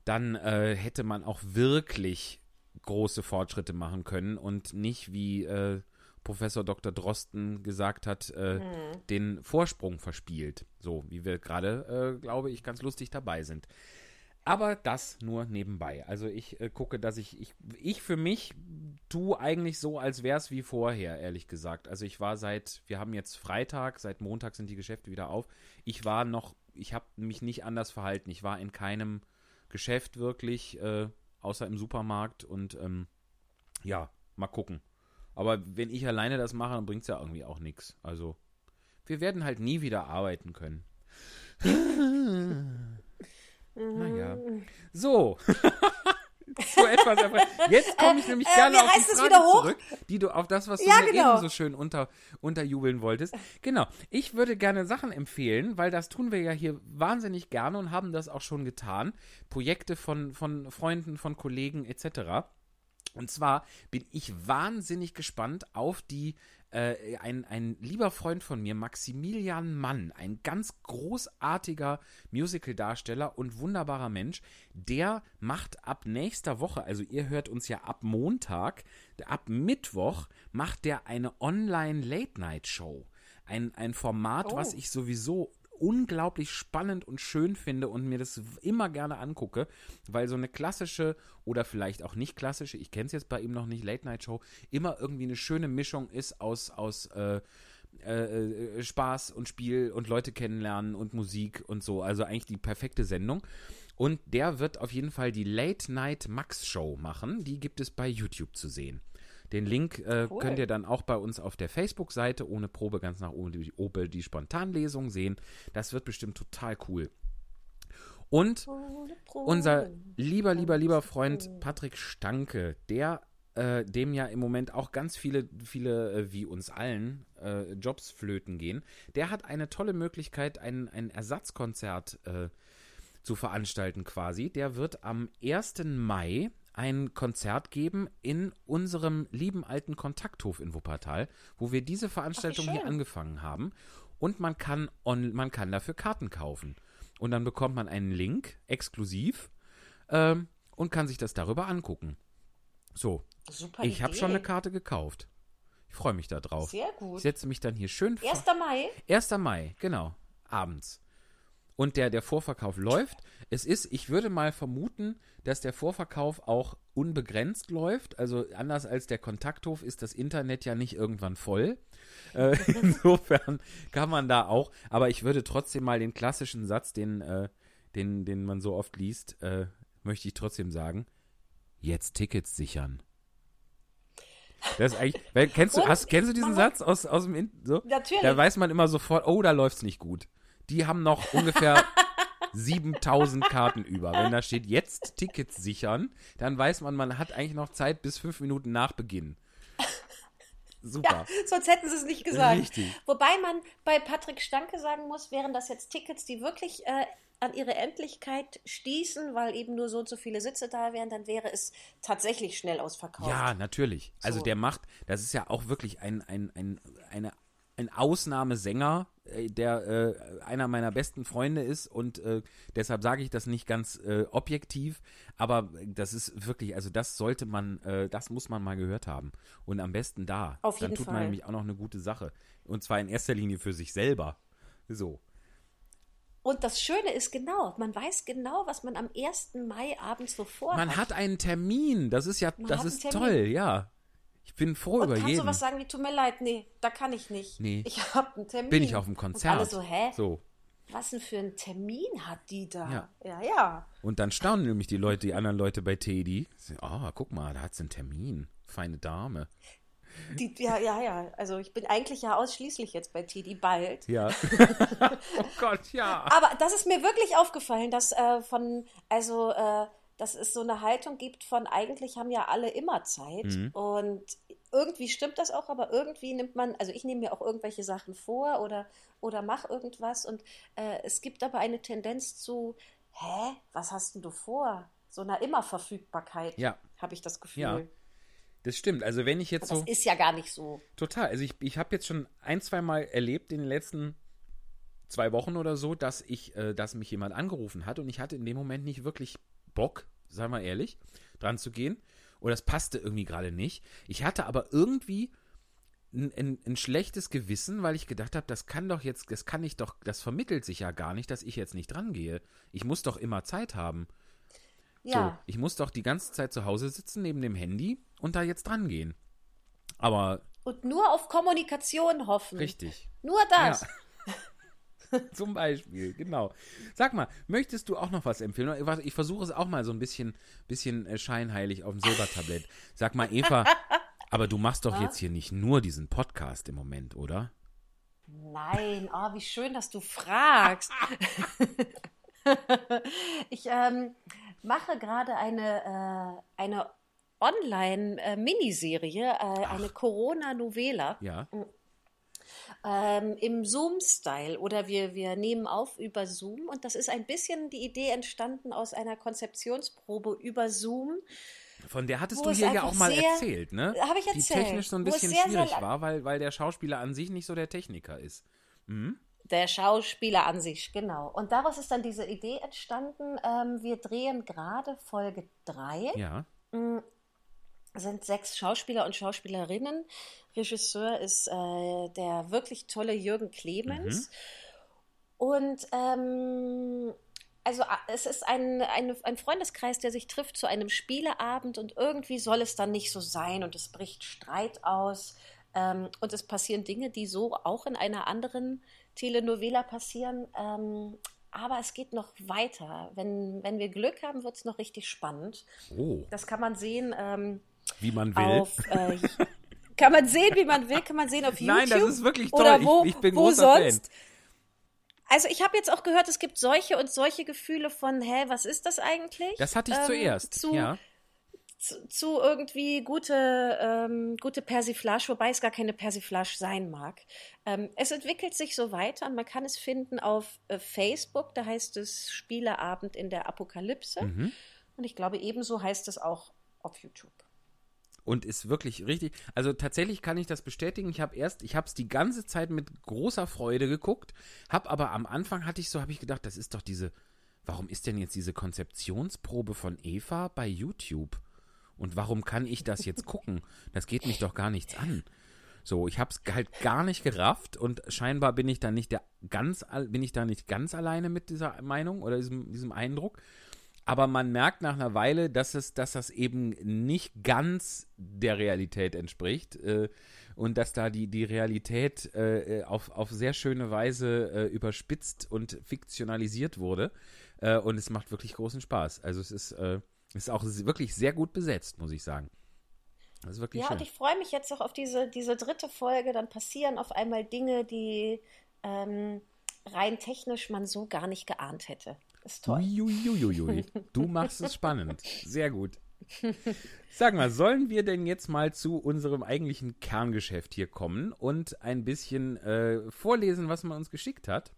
dann äh, hätte man auch wirklich große Fortschritte machen können und nicht wie äh, Professor Dr. Drosten gesagt hat, äh, den Vorsprung verspielt. So wie wir gerade, äh, glaube ich, ganz lustig dabei sind. Aber das nur nebenbei. Also ich äh, gucke, dass ich, ich, ich für mich tue eigentlich so, als wäre es wie vorher, ehrlich gesagt. Also ich war seit, wir haben jetzt Freitag, seit Montag sind die Geschäfte wieder auf. Ich war noch, ich habe mich nicht anders verhalten. Ich war in keinem Geschäft wirklich, äh, außer im Supermarkt und ähm, ja, mal gucken. Aber wenn ich alleine das mache, dann bringt es ja irgendwie auch nichts. Also, wir werden halt nie wieder arbeiten können. naja. So. so etwas. erfre- Jetzt komme ich nämlich äh, gerne wie auf die Frage zurück, die du auf das, was du Ja, mir genau. eben so schön unter, unterjubeln wolltest. Genau. Ich würde gerne Sachen empfehlen, weil das tun wir ja hier wahnsinnig gerne und haben das auch schon getan. Projekte von, von Freunden, von Kollegen etc. Und zwar bin ich wahnsinnig gespannt auf die, äh, ein, ein lieber Freund von mir, Maximilian Mann, ein ganz großartiger Musical-Darsteller und wunderbarer Mensch, der macht ab nächster Woche, also ihr hört uns ja ab Montag, ab Mittwoch macht der eine Online-Late-Night-Show. Ein, ein Format, was Oh. ich sowieso unglaublich spannend und schön finde und mir das immer gerne angucke, weil so eine klassische oder vielleicht auch nicht klassische, ich kenne es jetzt bei ihm noch nicht, Late-Night-Show, immer irgendwie eine schöne Mischung ist aus, aus äh, äh, äh, Spaß und Spiel und Leute kennenlernen und Musik und so. Also eigentlich die perfekte Sendung. Und der wird auf jeden Fall die Late Night Max Show machen. Die gibt es bei YouTube zu sehen. Den Link äh, Cool. könnt ihr dann auch bei uns auf der Facebook-Seite ohne Probe ganz nach oben die, oben die Spontanlesung sehen. Das wird bestimmt total cool. Und unser lieber, lieber, lieber Freund Patrick Stanke, der äh, dem ja im Moment auch ganz viele, viele äh, wie uns allen äh, Jobs flöten gehen, der hat eine tolle Möglichkeit, ein, ein Ersatzkonzert äh, zu veranstalten quasi. Der wird am 1. Mai ein Konzert geben in unserem lieben alten Kontakthof in Wuppertal, wo wir diese Veranstaltung hier schön. angefangen haben. Und man kann, on, man kann dafür Karten kaufen. Und dann bekommt man einen Link exklusiv ähm, und kann sich das darüber angucken. So, Super ich habe schon eine Karte gekauft. Ich freue mich da drauf. Sehr Ich gut. setze mich dann hier schön vor. 1. Mai? 1. Mai, genau, abends. Und der, der Vorverkauf läuft. Es ist, ich würde mal vermuten, dass der Vorverkauf auch unbegrenzt läuft. Also anders als der Kontakthof ist das Internet ja nicht irgendwann voll. Äh, insofern kann man da auch, aber ich würde trotzdem mal den klassischen Satz, den, äh, den, den man so oft liest, äh, möchte ich trotzdem sagen. Jetzt Tickets sichern. Das ist eigentlich, weil, kennst du, hast, kennst du diesen Satz aus, aus dem, In so? Natürlich. Da weiß man immer sofort, oh, da läuft's nicht gut. Die haben noch ungefähr 7000 Karten über. Wenn da steht, jetzt Tickets sichern, dann weiß man, man hat eigentlich noch Zeit bis fünf Minuten nach Beginn. Super. Ja, sonst hätten sie es nicht gesagt. Richtig. Wobei man bei Patrick Stanke sagen muss, wären das jetzt Tickets, die wirklich äh, an ihre Endlichkeit stießen, weil eben nur so und so viele Sitze da wären, dann wäre es tatsächlich schnell ausverkauft. Ja, natürlich. Also So. der macht, das ist ja auch wirklich ein, ein, ein, eine, ein Ausnahmesänger, der äh, einer meiner besten Freunde ist und äh, deshalb sage ich das nicht ganz äh, objektiv, aber das ist wirklich, also das sollte man, äh, das muss man mal gehört haben und am besten da. Auf Dann jeden tut man Fall. nämlich auch noch eine gute Sache und zwar in erster Linie für sich selber. So. Und das Schöne ist genau, man weiß genau, was man am 1. Mai abends so vorhat. Man hat einen Termin, das ist ja, Man das ist toll, ja. Ich bin froh und über kannst jeden. du was sagen wie, tut mir leid, nee, da kann ich nicht. Nee. Ich habe einen Termin. Bin ich auf dem Und Konzert. alle so, hä? So. Was denn für einen Termin hat die da? Ja. ja. ja. Und dann staunen nämlich die Leute, die anderen Leute bei Teddy. Ah, guck mal, da hat sie einen Termin. Feine Dame. Die, ja, ja, ja. Also ich bin eigentlich ja ausschließlich jetzt bei Tidi bald. Ja. oh Gott, ja. Aber das ist mir wirklich aufgefallen, dass äh, von, also, äh, dass es so eine Haltung gibt von eigentlich haben ja alle immer Zeit. Mhm. Und irgendwie stimmt das auch, aber irgendwie nimmt man, also ich nehme mir auch irgendwelche Sachen vor oder, oder mache irgendwas. Und äh, es gibt aber eine Tendenz zu, hä, was hast denn du vor? So einer Immerverfügbarkeit, Ja. habe ich das Gefühl. Ja. Das stimmt. Also wenn ich jetzt Das so ist ja gar nicht so. total, also ich, ich habe jetzt schon ein, zwei Mal erlebt in den letzten zwei Wochen oder so, dass ich, äh, dass mich jemand angerufen hat und ich hatte in dem Moment nicht wirklich Bock, sei mal ehrlich, dran zu gehen. Oder das passte irgendwie gerade nicht. Ich hatte aber irgendwie ein, ein, ein schlechtes Gewissen, weil ich gedacht habe, das kann doch jetzt, das kann ich doch, das vermittelt sich ja gar nicht, dass ich jetzt nicht dran gehe. Ich muss doch immer Zeit haben. Ja. So, ich muss doch die ganze Zeit zu Hause sitzen neben dem Handy und da jetzt dran gehen. Aber Und nur auf Kommunikation hoffen. richtig. Nur das. Zum Beispiel, genau. Sag mal, möchtest du auch noch was empfehlen? Ich versuche es auch mal so ein bisschen, bisschen äh, scheinheilig auf dem Silbertablett. Sag mal, Eva, aber du machst doch jetzt hier nicht nur diesen Podcast im Moment, oder? Nein, oh, wie schön, dass du fragst. ich ähm, mache gerade eine, äh, eine Online-Miniserie, äh, eine Corona-Novela Ja. Ähm, im Zoom-Style oder wir, wir nehmen auf über Zoom und das ist ein bisschen die Idee entstanden aus einer Konzeptionsprobe über Zoom. Von der hattest du hier ja auch mal sehr- erzählt, ne? Hab ich Die erzählt. technisch so ein bisschen sehr, sehr schwierig la- war, weil, weil der Schauspieler an sich nicht so der Techniker ist. Der Schauspieler an sich, genau. Und daraus ist dann diese Idee entstanden. Ähm, wir drehen gerade Folge 3. Ja. sind sechs Schauspieler und Schauspielerinnen. Regisseur ist äh, der wirklich tolle Jürgen Clemens. Und ähm, also es ist ein, ein, ein Freundeskreis, der sich trifft zu einem Spieleabend und irgendwie soll es dann nicht so sein und es bricht Streit aus ähm, und es passieren Dinge, die so auch in einer anderen Telenovela passieren. Ähm, aber es geht noch weiter. Wenn, wenn wir Glück haben, wird es noch richtig spannend. Oh, Das kann man sehen. Ähm, wie man will. auf, äh, kann man sehen, wie man will, kann man sehen auf YouTube. Nein, das ist wirklich toll. Oder wo, ich, ich bin wo sonst. Also ich habe jetzt auch gehört, es gibt solche und solche Gefühle von, hä, was ist das eigentlich? Fan. Das hatte ich Ähm, zuerst. Zu, ja. zu, zu irgendwie gute, ähm, gute Persiflage, wobei es gar keine Persiflage sein mag. Ähm, es entwickelt sich so weiter und man kann es finden auf äh, Facebook, da heißt es Spieleabend in der Apokalypse. Mhm. Und ich glaube, ebenso heißt es auch auf YouTube. Und ist wirklich richtig. Also tatsächlich kann ich das bestätigen. Ich habe erst, ich habe es die ganze Zeit mit großer Freude geguckt, habe aber am Anfang hatte ich so, habe ich gedacht, das ist doch diese, warum ist denn jetzt diese Konzeptionsprobe von Eva bei YouTube? Und warum kann ich das jetzt gucken? Das geht mich doch gar nichts an. So, ich habe es halt gar nicht gerafft und scheinbar bin ich da nicht der ganz, bin ich da nicht ganz alleine mit dieser Meinung oder diesem, diesem Eindruck. Aber man merkt nach einer Weile, dass es, dass das eben nicht ganz der Realität entspricht äh, und dass da die, die Realität äh, auf, auf sehr schöne Weise äh, überspitzt und fiktionalisiert wurde. Äh, und es macht wirklich großen Spaß. Also es ist, äh, ist auch wirklich sehr gut besetzt, muss ich sagen. Das ist wirklich Ja, schön. und ich freue mich jetzt auch auf diese, diese dritte Folge. Dann passieren auf einmal Dinge, die ähm, rein technisch man so gar nicht geahnt hätte. Ist toll. Uiuiuiui. Du machst es spannend. Sehr gut. Sag mal, sollen wir denn jetzt mal zu unserem eigentlichen Kerngeschäft hier kommen und ein bisschen äh, vorlesen, was man uns geschickt hat?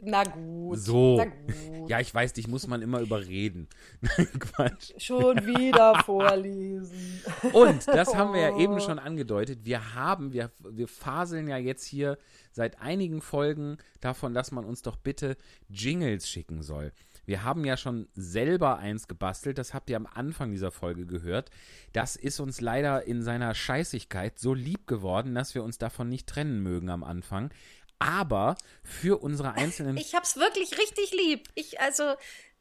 Na gut. So. Na gut. Ja, ich weiß, dich muss man immer überreden. Quatsch. Schon wieder vorlesen. Und, das haben wir ja eben schon angedeutet, wir haben, wir, wir faseln ja jetzt hier seit einigen Folgen davon, dass man uns doch bitte Jingles schicken soll. Wir haben ja schon selber eins gebastelt, das habt ihr am Anfang dieser Folge gehört. Das ist uns leider in seiner Scheißigkeit so lieb geworden, dass wir uns davon nicht trennen mögen am Anfang. Aber für unsere einzelnen Ich hab's wirklich richtig lieb. Ich, also,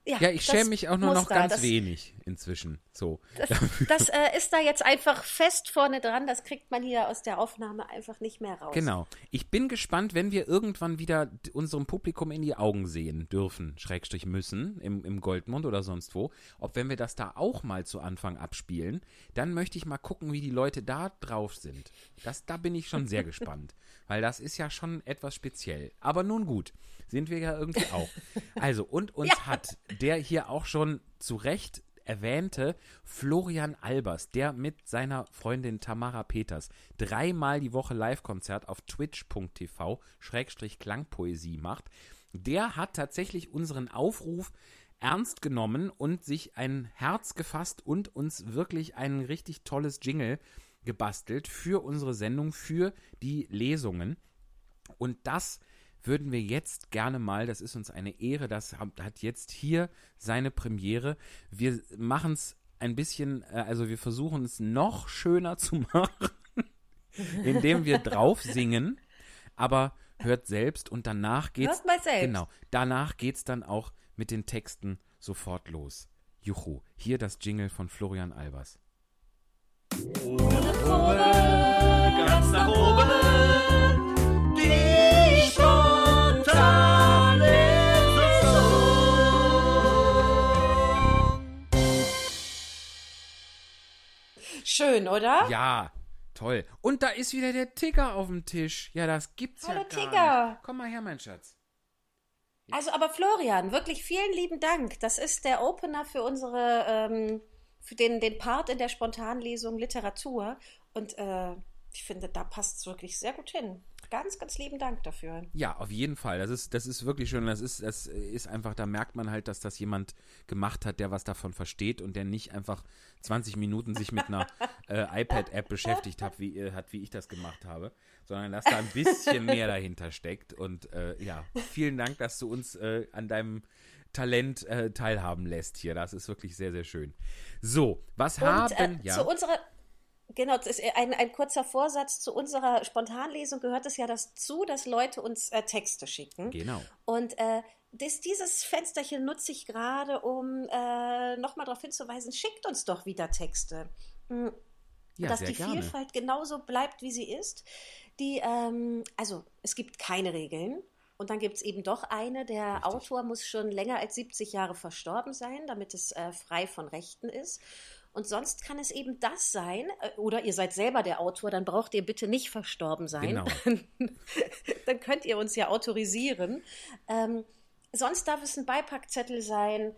ja. Ja, ich schäme mich auch nur noch da. ganz wenig inzwischen. So. Das, das äh, ist da jetzt einfach fest vorne dran. Das kriegt man hier aus der Aufnahme einfach nicht mehr raus. Genau. Ich bin gespannt, wenn wir irgendwann wieder unserem Publikum in die Augen sehen dürfen, Schrägstrich müssen, im, im Goldmund oder sonst wo, ob wenn wir das da auch mal zu Anfang abspielen, dann möchte ich mal gucken, wie die Leute da drauf sind. Das, da bin ich schon sehr gespannt, weil das ist ja schon etwas speziell. Aber nun gut, sind wir ja irgendwie auch. Also, und uns Ja. hat der hier auch schon zu Recht erwähnte Florian Albers, der mit seiner Freundin Tamara Peters dreimal die Woche Live-Konzert auf twitch.tv Schrägstrich Klangpoesie macht, der hat tatsächlich unseren Aufruf ernst genommen und sich ein Herz gefasst und uns wirklich ein richtig tolles Jingle gebastelt für unsere Sendung, für die Lesungen. Und das würden wir jetzt gerne mal, das ist uns eine Ehre, das hat jetzt hier seine Premiere. Wir machen es ein bisschen, äh, also wir versuchen es noch schöner zu machen, indem wir drauf singen, aber hört selbst und danach geht's Hört mal selbst. genau, danach geht's dann auch mit den Texten sofort los. Juhu, hier das Jingle von Florian Albers. ganz nach oben. Schön, oder? Ja, toll. Und da ist wieder der Ticker auf dem Tisch. Ja, das gibt's Hallo, ja gar Ticker. nicht. Komm mal her, mein Schatz. Also, aber Florian, wirklich vielen lieben Dank. Das ist der Opener für unsere, ähm, für den, den Part in der Spontanlesung Literatur. Und äh, ich finde, da passt es wirklich sehr gut hin. Ganz, ganz lieben Dank dafür. Ja, auf jeden Fall. Das ist, das ist wirklich schön. Das ist, das ist einfach, da merkt man halt, dass das jemand gemacht hat, der was davon versteht und der nicht einfach 20 Minuten sich mit einer äh, iPad-App beschäftigt hat wie, äh, hat, wie ich das gemacht habe, sondern dass da ein bisschen mehr dahinter steckt. Und äh, ja, vielen Dank, dass du uns äh, an deinem Talent äh, teilhaben lässt hier. Das ist wirklich sehr, sehr schön. So, was Und haben, äh, ja. zu unserer, genau, das ist ein, ein kurzer Vorsatz. Zu unserer Spontanlesung gehört es ja das zu, dass Leute uns äh, Texte schicken. Genau. Und äh, das, dieses Fensterchen nutze ich gerade, um äh, nochmal darauf hinzuweisen, schickt uns doch wieder Texte. Mm, Ja, dass die gerne. Vielfalt genauso bleibt, wie sie ist. Die, ähm, also es gibt keine Regeln. Und dann gibt es eben doch eine, der Richtig. Autor muss schon länger als 70 Jahre verstorben sein, damit es äh, frei von Rechten ist. Und sonst kann es eben das sein, äh, oder ihr seid selber der Autor, dann braucht ihr bitte nicht verstorben sein. Genau. dann könnt ihr uns ja autorisieren. Ähm, sonst darf es ein Beipackzettel sein,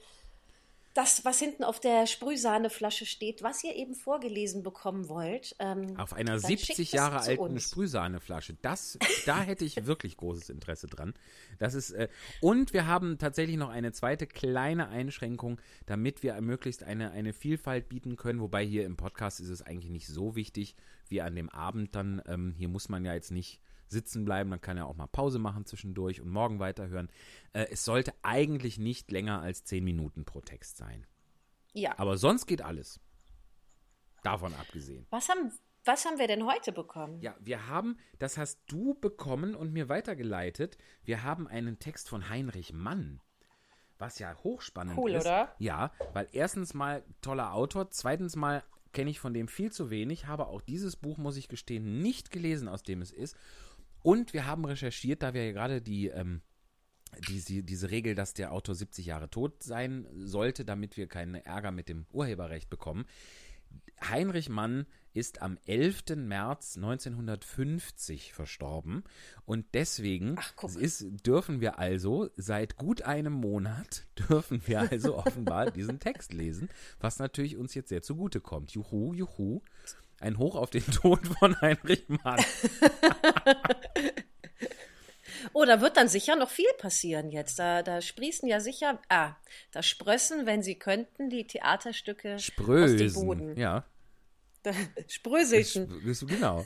das, was hinten auf der Sprühsahneflasche steht, was ihr eben vorgelesen bekommen wollt. Ähm, Auf einer dann schickt 70 es Jahre alten. Sprühsahneflasche. Das, da hätte ich wirklich großes Interesse dran. Das ist, äh, und wir haben tatsächlich noch eine zweite kleine Einschränkung, damit wir möglichst eine, eine Vielfalt bieten können. Wobei hier im Podcast ist es eigentlich nicht so wichtig wie an dem Abend dann. Ähm, hier muss man ja jetzt nicht sitzen bleiben, man kann ja auch mal Pause machen zwischendurch und morgen weiterhören. Äh, es sollte eigentlich nicht länger als 10 Minuten pro Text sein. Ja. Aber sonst geht alles. Davon abgesehen. Was haben, was haben wir denn heute bekommen? Ja, wir haben, das hast du bekommen und mir weitergeleitet, wir haben einen Text von Heinrich Mann. Was ja hochspannend Cool, ist. oder? Ja, weil erstens mal toller Autor, zweitens mal kenne ich von dem viel zu wenig, habe auch dieses Buch, muss ich gestehen, nicht gelesen, aus dem es ist. Und wir haben recherchiert, da wir ja gerade die, ähm, diese, diese Regel, dass der Autor 70 Jahre tot sein sollte, damit wir keinen Ärger mit dem Urheberrecht bekommen. Heinrich Mann ist am 11. März 1950 verstorben und deswegen Ach, ist, dürfen wir also seit gut einem Monat dürfen wir also offenbar diesen Text lesen, was natürlich uns jetzt sehr zugute kommt. Juhu, juhu. Ein Hoch auf den Tod von Heinrich Mann. Oh, da wird dann sicher noch viel passieren jetzt. Da, da sprießen ja sicher, ah, da sprössen, wenn sie könnten, die Theaterstücke aus dem Sprösen. Boden. Ja, Da, Spröselchen. Genau.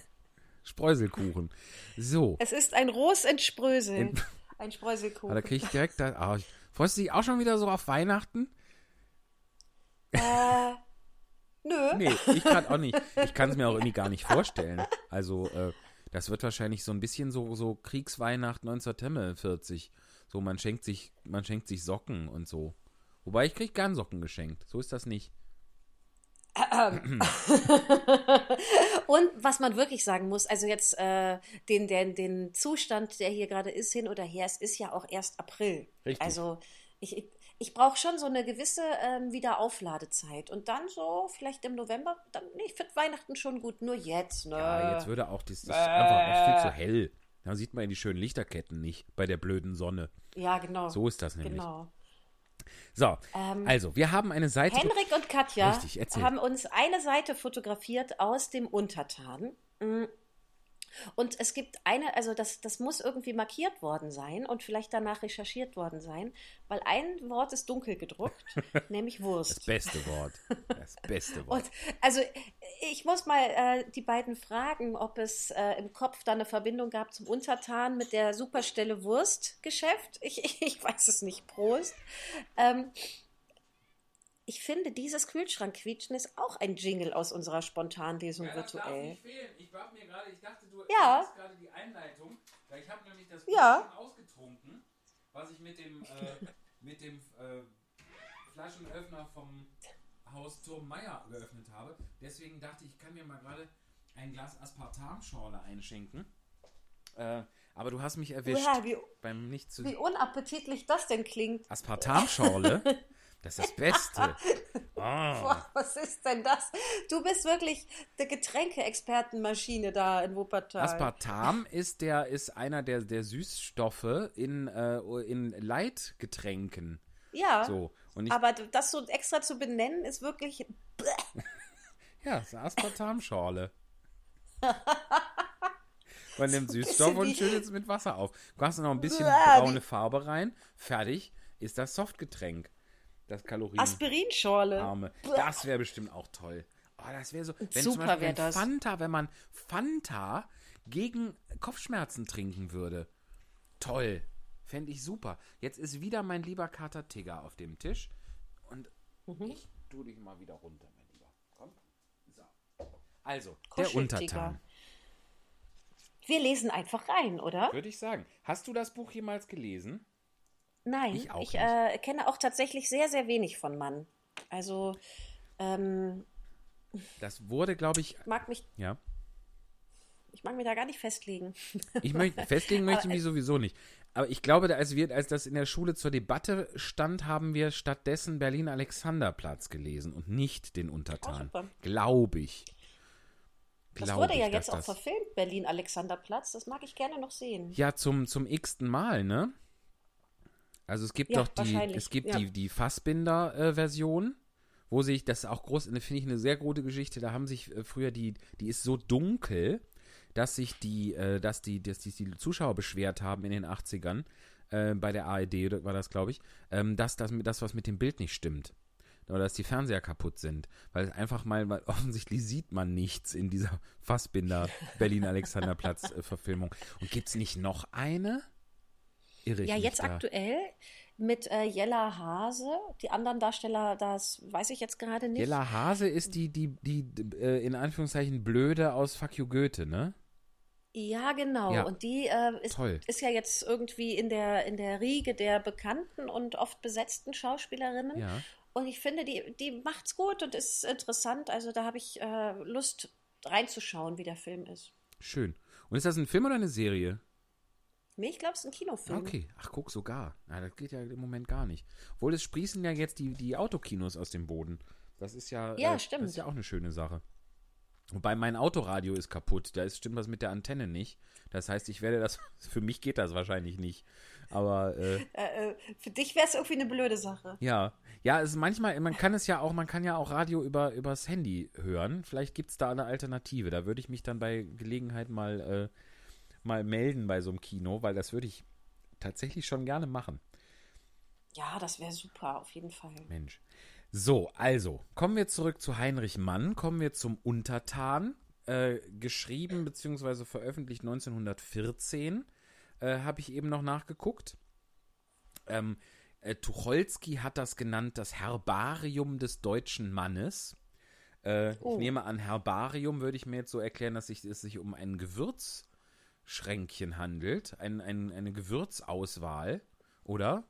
Spreuselkuchen. So, Es ist ein Ros in Sprösel. In- Ein Spreuselkuchen. aber da kriege ich direkt da. Ah, ich- freust du dich auch schon wieder so auf Weihnachten? Äh, nö. Nee, ich gerade auch nicht. Ich kann es mir auch irgendwie gar nicht vorstellen. Also, äh, das wird wahrscheinlich so ein bisschen so, so Kriegsweihnacht 1940. So, man schenkt sich, man schenkt sich Socken und so. Wobei ich krieg gern Socken geschenkt. So ist das nicht. Und was man wirklich sagen muss, also jetzt äh, den, den, den Zustand, der hier gerade ist, hin oder her, es ist ja auch erst April. Richtig. Also ich, ich, brauche schon so eine gewisse ähm, Wiederaufladezeit. Und dann so, vielleicht im November, dann, nee, ich finde Weihnachten schon gut, nur jetzt, ne? Ja, jetzt würde auch das, das ist einfach auch viel zu hell. Da sieht man ja die schönen Lichterketten nicht bei der blöden Sonne. Ja, genau. So ist das nämlich. Genau. So, also, wir haben eine Seite. Henrik und Katja Richtig, haben uns eine Seite fotografiert aus dem Untertan. Und es gibt eine, also das, das muss irgendwie markiert worden sein und vielleicht danach recherchiert worden sein, weil ein Wort ist dunkel gedruckt, nämlich Das Wurst. beste Wort. Das beste Wort. Und also ich muss mal äh, die beiden fragen, ob es äh, im Kopf da eine Verbindung gab zum Untertan mit der Superstelle Wurstgeschäft. Ich, ich, ich weiß es nicht. Prost. Ähm, ich finde, dieses Kühlschrankquietschen ist auch ein Jingle aus unserer Spontanlesung virtuell. fehlen. Ich war mir gerade, ich dachte, du Ja. machst gerade die Einleitung. weil Ich habe nämlich das Ja. Ausgetrunken, was ich mit dem, äh, mit dem äh, Flaschenöffner vom Haus Turm Meier geöffnet habe. Deswegen dachte ich, ich kann mir mal gerade ein Glas Aspartamschorle einschenken. Äh, aber du hast mich erwischt Ja, wie, beim nicht zu wie unappetitlich das denn klingt. Aspartamschorle. Das ist das Beste. Ah. Boah, was ist denn das? Du bist wirklich die Getränkeexpertenmaschine da in Wuppertal. Aspartam ist der ist einer der, der Süßstoffe in, äh, in Leitgetränken. ja, So. Und ich, aber das so extra zu benennen, ist wirklich. ja, das ist eine Aspartamschorle. Man nimmt Süßstoff und schüttet es mit Wasser auf. Du hast noch ein bisschen braune Farbe rein. Fertig ist das Softgetränk. Das Kalorien. Aspirinschorle. Arme. Das wäre bestimmt auch toll. Oh, das wäre so. Wenn zum Super Beispiel wär wenn das. Fanta, wenn man Fanta gegen Kopfschmerzen trinken würde. Toll. Fände ich super. Jetzt ist wieder mein lieber Kater Tigger auf dem Tisch. Und Mhm. ich tu dich mal wieder runter, mein Lieber. Komm. So. Also, der Kuscheltiger. Untertan, Wir lesen einfach rein, oder? würde ich sagen. Hast du das Buch jemals gelesen? Nein, Ich auch ich äh, kenne auch tatsächlich sehr, sehr wenig von Mann. Also, ähm, Das wurde, glaube ich, ich mag mich, ja. ich mag mich da gar nicht festlegen. Ich möchte, festlegen möchte ich mich sowieso nicht. Aber ich glaube, als, wir, als das in der Schule zur Debatte stand, haben wir stattdessen Berlin-Alexanderplatz gelesen und nicht den Untertan. super. glaube ich. Das Glaube wurde ich, ja jetzt auch verfilmt, Berlin-Alexanderplatz. Das mag ich gerne noch sehen. Ja, zum, zum x-ten Mal, ne? Also es gibt Ja, doch die, es gibt ja. die, die Fassbinder-Version, wo sich, das ist auch groß, finde ich eine sehr gute Geschichte, da haben sich äh, früher die, die ist so dunkel, dass sich die, äh, dass die, dass die, die Zuschauer beschwert haben in den 80ern, äh, bei der ARD oder war das, glaube ich, ähm, dass das, mit- das was mit dem Bild nicht stimmt. Oder dass die Fernseher kaputt sind. Weil es einfach mal, weil offensichtlich sieht man nichts in dieser Fassbinder-Berlin-Alexanderplatz-Verfilmung. Und gibt es nicht noch eine? Irre ich Ja, jetzt da? aktuell mit äh, Jella Hase. Die anderen Darsteller, das weiß ich jetzt gerade nicht. Jella Hase ist die, die, die, äh, in Anführungszeichen Blöde aus Fuck You Goethe, ne? Ja, genau. Ja. Und die äh, ist, ist ja jetzt irgendwie in der, in der Riege der bekannten und oft besetzten Schauspielerinnen. Ja. Und ich finde, die, die macht's gut und ist interessant. Also da habe ich äh, Lust reinzuschauen, wie der Film ist. Schön. Und ist das ein Film oder eine Serie? Nee, ich glaube, es ist ein Kinofilm. Okay, ach guck, sogar. Ja, das geht ja im Moment gar nicht. Obwohl es sprießen ja jetzt die, die Autokinos aus dem Boden. Das ist ja, Ja, äh, stimmt. Das ist ja auch eine schöne Sache. Wobei mein Autoradio ist kaputt. Da ist stimmt was mit der Antenne nicht. Das heißt, ich werde das. Für mich geht das wahrscheinlich nicht. Aber äh, Äh, äh, für dich wäre es irgendwie eine blöde Sache. ja. Ja, es ist manchmal, man kann es ja auch, man kann ja auch Radio über übers Handy hören. Vielleicht gibt es da eine Alternative. Da würde ich mich dann bei Gelegenheit mal, äh, mal melden bei so einem Kino, weil das würde ich tatsächlich schon gerne machen. Ja, das wäre super, auf jeden Fall. Mensch. So, also, kommen wir zurück zu Heinrich Mann, kommen wir zum Untertan, äh, geschrieben bzw. veröffentlicht 1914, äh, habe ich eben noch nachgeguckt. Ähm, äh, Tucholsky hat das genannt das Herbarium des deutschen Mannes. Äh, Oh. Ich nehme an, Herbarium würde ich mir jetzt so erklären, dass sich, es sich um ein Gewürzschränkchen handelt, ein, ein, eine Gewürzauswahl, oder?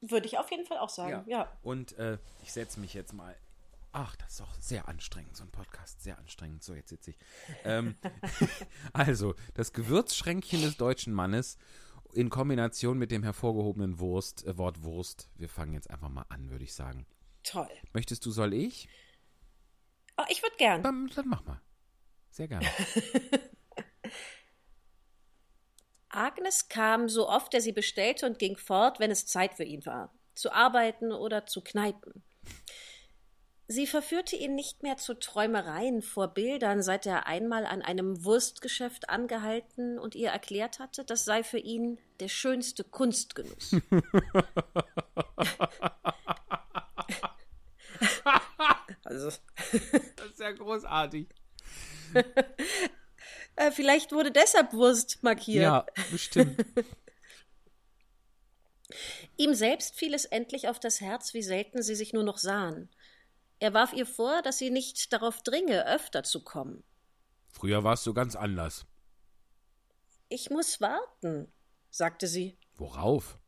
Würde ich auf jeden Fall auch sagen, ja. Und äh, ich setze mich jetzt mal. Ach, das ist doch sehr anstrengend, so ein Podcast, sehr anstrengend. So, jetzt sitze ich. Ähm, also, das Gewürzschränkchen des deutschen Mannes in Kombination mit dem hervorgehobenen Wurst, äh, Wort Wurst. Wir fangen jetzt einfach mal an, würde ich sagen. Toll. Möchtest du, soll ich? Oh, ich würde gern. Dann, dann mach mal. Sehr gerne. Agnes kam so oft er sie bestellte und ging fort, wenn es Zeit für ihn war, zu arbeiten oder zu kneipen. Sie verführte ihn nicht mehr zu Träumereien vor Bildern, seit er einmal an einem Wurstgeschäft angehalten und ihr erklärt hatte, das sei für ihn der schönste Kunstgenuss. also, Das ist ja großartig. äh, vielleicht wurde deshalb Wurst markiert. Ja, bestimmt. Ihm selbst fiel es endlich auf das Herz, wie selten sie sich nur noch sahen. Er warf ihr vor, dass sie nicht darauf dringe, öfter zu kommen. Früher warst du ganz anders. Ich muss warten, sagte sie, Worauf?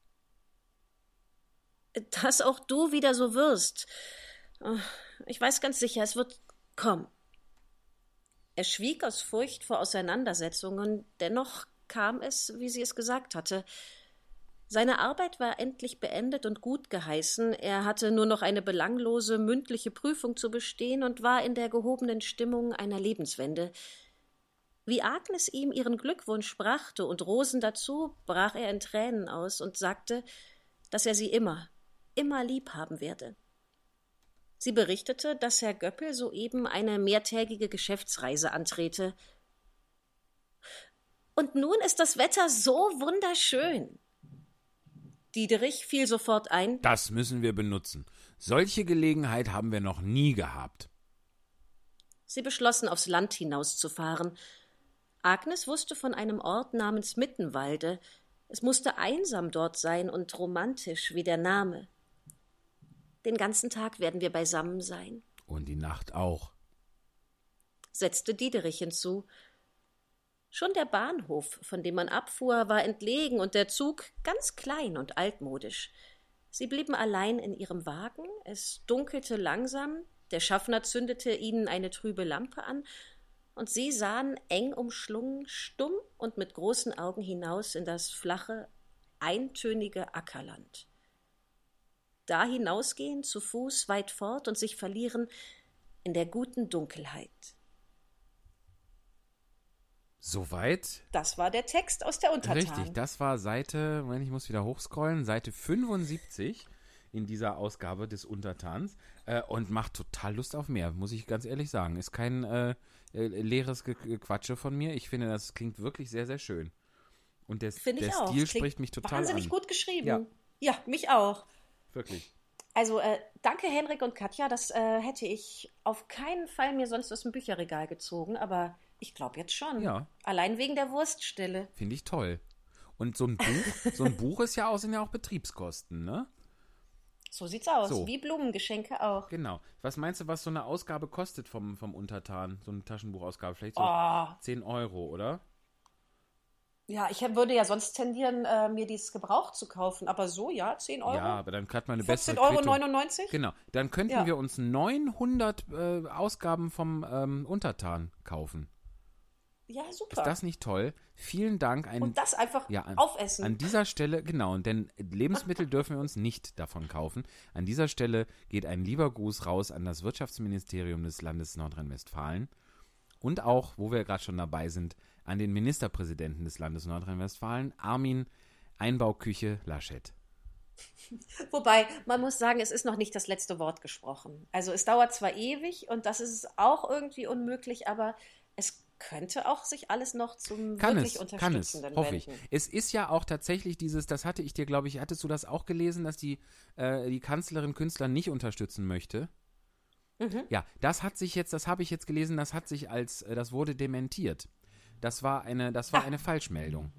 dass auch du wieder so wirst. Ich weiß ganz sicher, es wird kommen. Er schwieg aus Furcht vor Auseinandersetzungen, dennoch kam es, wie sie es gesagt hatte. Seine Arbeit war endlich beendet und gut geheißen, er hatte nur noch eine belanglose mündliche Prüfung zu bestehen und war in der gehobenen Stimmung einer Lebenswende. Wie Agnes ihm ihren Glückwunsch brachte und Rosen dazu, brach er in Tränen aus und sagte, dass er sie immer, immer lieb haben werde. Sie berichtete, dass Herr Göppel soeben eine mehrtägige Geschäftsreise antrete. Und nun ist das Wetter so wunderschön. Diederich fiel sofort ein. Das müssen wir benutzen. Solche Gelegenheit haben wir noch nie gehabt. Sie beschlossen, aufs Land hinauszufahren. Agnes wusste von einem Ort namens Mittenwalde. Es musste einsam dort sein und romantisch wie der Name. Den ganzen Tag werden wir beisammen sein, Und die Nacht auch. setzte Diederich hinzu. Schon der Bahnhof, von dem man abfuhr, war entlegen und der Zug ganz klein und altmodisch. Sie blieben allein in ihrem Wagen, es dunkelte langsam, der Schaffner zündete ihnen eine trübe Lampe an, und sie sahen eng umschlungen, stumm und mit großen Augen hinaus in das flache, eintönige Ackerland. Da hinausgehen, zu Fuß weit fort und sich verlieren in der guten Dunkelheit. Soweit. Das war der Text aus der Untertan. Richtig, das war Seite, Moment, ich muss wieder hochscrollen, Seite 75 in dieser Ausgabe des Untertans äh, und macht total Lust auf mehr, muss ich ganz ehrlich sagen. Ist kein äh, äh, leeres Ge Gequatsche von mir. Ich finde, das klingt wirklich sehr, sehr schön. Und der, der. Stil spricht mich total Wahnsinnig an. gut geschrieben. Ja. Ja. mich auch. Wirklich. Also äh, danke Henrik und Katja, das äh, hätte ich auf keinen Fall mir sonst aus dem Bücherregal gezogen, aber ich glaube jetzt schon. Ja. Allein wegen der Wurststille. Finde ich toll. Und so ein Buch, so ein Buch ist ja auch, sind ja auch Betriebskosten, ne? So sieht's aus. So. Wie Blumengeschenke auch. Genau. Was meinst du, was so eine Ausgabe kostet vom, vom Untertan? So eine Taschenbuchausgabe? Vielleicht so Oh, 10 Euro, oder? Ja, ich würde ja sonst tendieren, äh, mir dieses gebraucht zu kaufen, aber so, ja, 10 Euro. Ja, aber dann hat man eine bessere 14,99 Euro? Quittung. 99? Genau, dann könnten Ja. wir uns 900 äh, Ausgaben vom ähm, Untertan kaufen. Ja, super. Ist das nicht toll? Vielen Dank. Ein, und das einfach ja, an, aufessen. An dieser Stelle, genau, denn Lebensmittel dürfen wir uns nicht davon kaufen. An dieser Stelle geht ein lieber Gruß raus an das Wirtschaftsministerium des Landes Nordrhein-Westfalen und auch, wo wir gerade schon dabei sind, an den Ministerpräsidenten des Landes Nordrhein-Westfalen, Armin Einbauküche Laschet. Wobei, man muss sagen, es ist noch nicht das letzte Wort gesprochen. Also es dauert zwar ewig und das ist auch irgendwie unmöglich, aber es könnte auch sich alles noch zum kann wirklich es, Unterstützenden kann es, hoffe ich. wenden. Es ist ja auch tatsächlich dieses, das hatte ich dir, glaube ich, hattest du das auch gelesen, dass die, äh, die Kanzlerin Künstler nicht unterstützen möchte? Mhm. Ja, das hat sich jetzt, das habe ich jetzt gelesen, das hat sich als, äh, das wurde dementiert. Das war eine, das war eine Falschmeldung.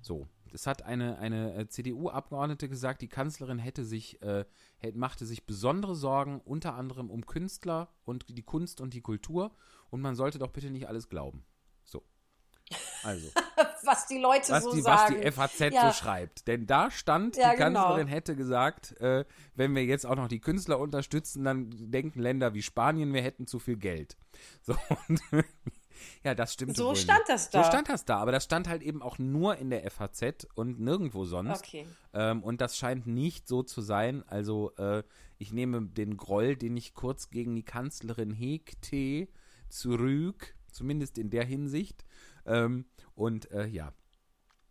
So. Das hat eine, eine äh, CDU-Abgeordnete gesagt, die Kanzlerin hätte sich, äh, hätte, machte sich besondere Sorgen, unter anderem um Künstler und die Kunst und die Kultur. Und man sollte doch bitte nicht alles glauben. So. Also, Was die Leute was, so die, was sagen. die FAZ Ja. so schreibt. Denn da stand, Ja, die genau. Kanzlerin hätte gesagt, äh, wenn wir jetzt auch noch die Künstler unterstützen, dann denken Länder wie Spanien, wir hätten zu viel Geld. So. Und ja, das stimmt. So stand nicht. das da. So stand das da, aber das stand halt eben auch nur in der FAZ und nirgendwo sonst. Okay. Ähm, und das scheint nicht so zu sein. Also äh, ich nehme den Groll, den ich kurz gegen die Kanzlerin hegte, zurück, zumindest in der Hinsicht. Ähm, und äh, ja,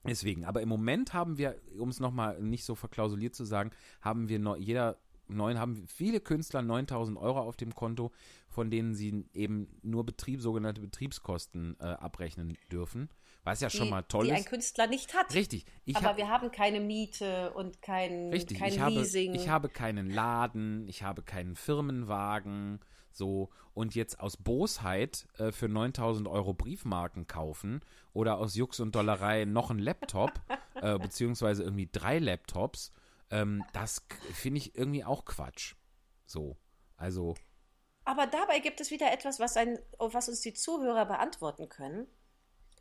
deswegen. Aber im Moment haben wir, um es nochmal nicht so verklausuliert zu sagen, haben wir noch, jeder neun, haben viele Künstler 9000 Euro auf dem Konto, von denen sie eben nur Betrieb, sogenannte Betriebskosten äh, abrechnen dürfen. Was ja schon die, mal toll die ein ist. Künstler nicht hat. Richtig. Ich aber hab- wir haben keine Miete und kein, Richtig, kein ich habe, Leasing. ich habe keinen Laden, ich habe keinen Firmenwagen, so und jetzt aus Bosheit äh, für 9000 Euro Briefmarken kaufen oder aus Jux und Dollerei noch einen Laptop, äh, beziehungsweise irgendwie drei Laptops, ähm, das finde ich irgendwie auch Quatsch. So, also, Aber dabei gibt es wieder etwas, was, ein, was uns die Zuhörer beantworten können.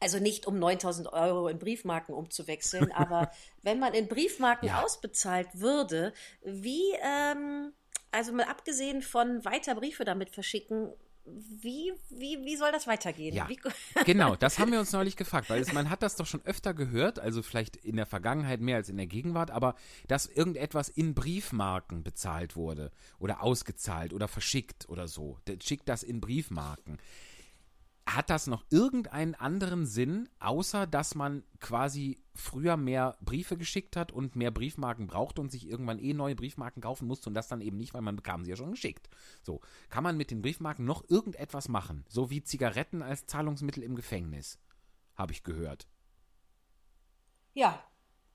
Also nicht um 9000 Euro in Briefmarken umzuwechseln, aber wenn man in Briefmarken Ja. ausbezahlt würde, wie, ähm, also mal abgesehen von weiter Briefe damit verschicken, wie, wie, wie soll das weitergehen? Ja. Genau, das haben wir uns neulich gefragt, weil es, man hat das doch schon öfter gehört, also vielleicht in der Vergangenheit mehr als in der Gegenwart, aber dass irgendetwas in Briefmarken bezahlt wurde oder ausgezahlt oder verschickt oder so. Schickt das in Briefmarken. Hat das noch irgendeinen anderen Sinn, außer dass man quasi früher mehr Briefe geschickt hat und mehr Briefmarken brauchte und sich irgendwann eh neue Briefmarken kaufen musste und das dann eben nicht, weil man bekam sie ja schon geschickt. So, kann man mit den Briefmarken noch irgendetwas machen? So wie Zigaretten als Zahlungsmittel im Gefängnis, habe ich gehört. ja.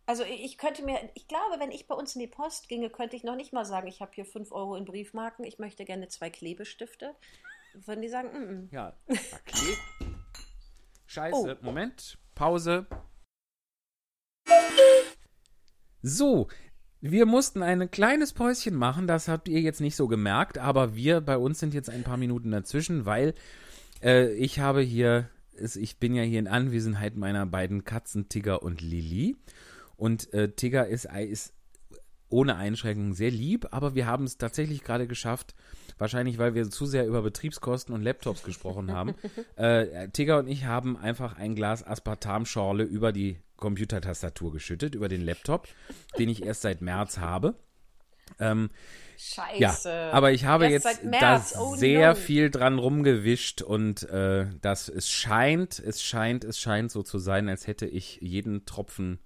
Also ich könnte mir, ich glaube, wenn ich bei uns in die Post ginge, könnte ich noch nicht mal sagen, ich habe hier 5 Euro in Briefmarken, ich möchte gerne zwei Klebestifte. Würden die sagen, mm. Ja, okay. Scheiße, Oh. Moment, Pause. So, wir mussten ein kleines Päuschen machen, das habt ihr jetzt nicht so gemerkt, aber wir bei uns sind jetzt ein paar Minuten dazwischen, weil äh, ich habe hier, ich bin ja hier in Anwesenheit meiner beiden Katzen Tigger und Lili und äh, Tigger ist, ist ohne Einschränkung sehr lieb, aber wir haben es tatsächlich gerade geschafft, wahrscheinlich weil wir zu sehr über Betriebskosten und Laptops gesprochen haben. äh, Tigger und ich haben einfach ein Glas Aspartamschorle über die Computertastatur geschüttet, über den Laptop, den ich erst seit März habe. Ähm, ja, Scheiße. aber ich habe Erst jetzt da. Oh sehr no. viel dran rumgewischt und äh, das es scheint, es scheint, es scheint so zu sein, als hätte ich jeden Tropfen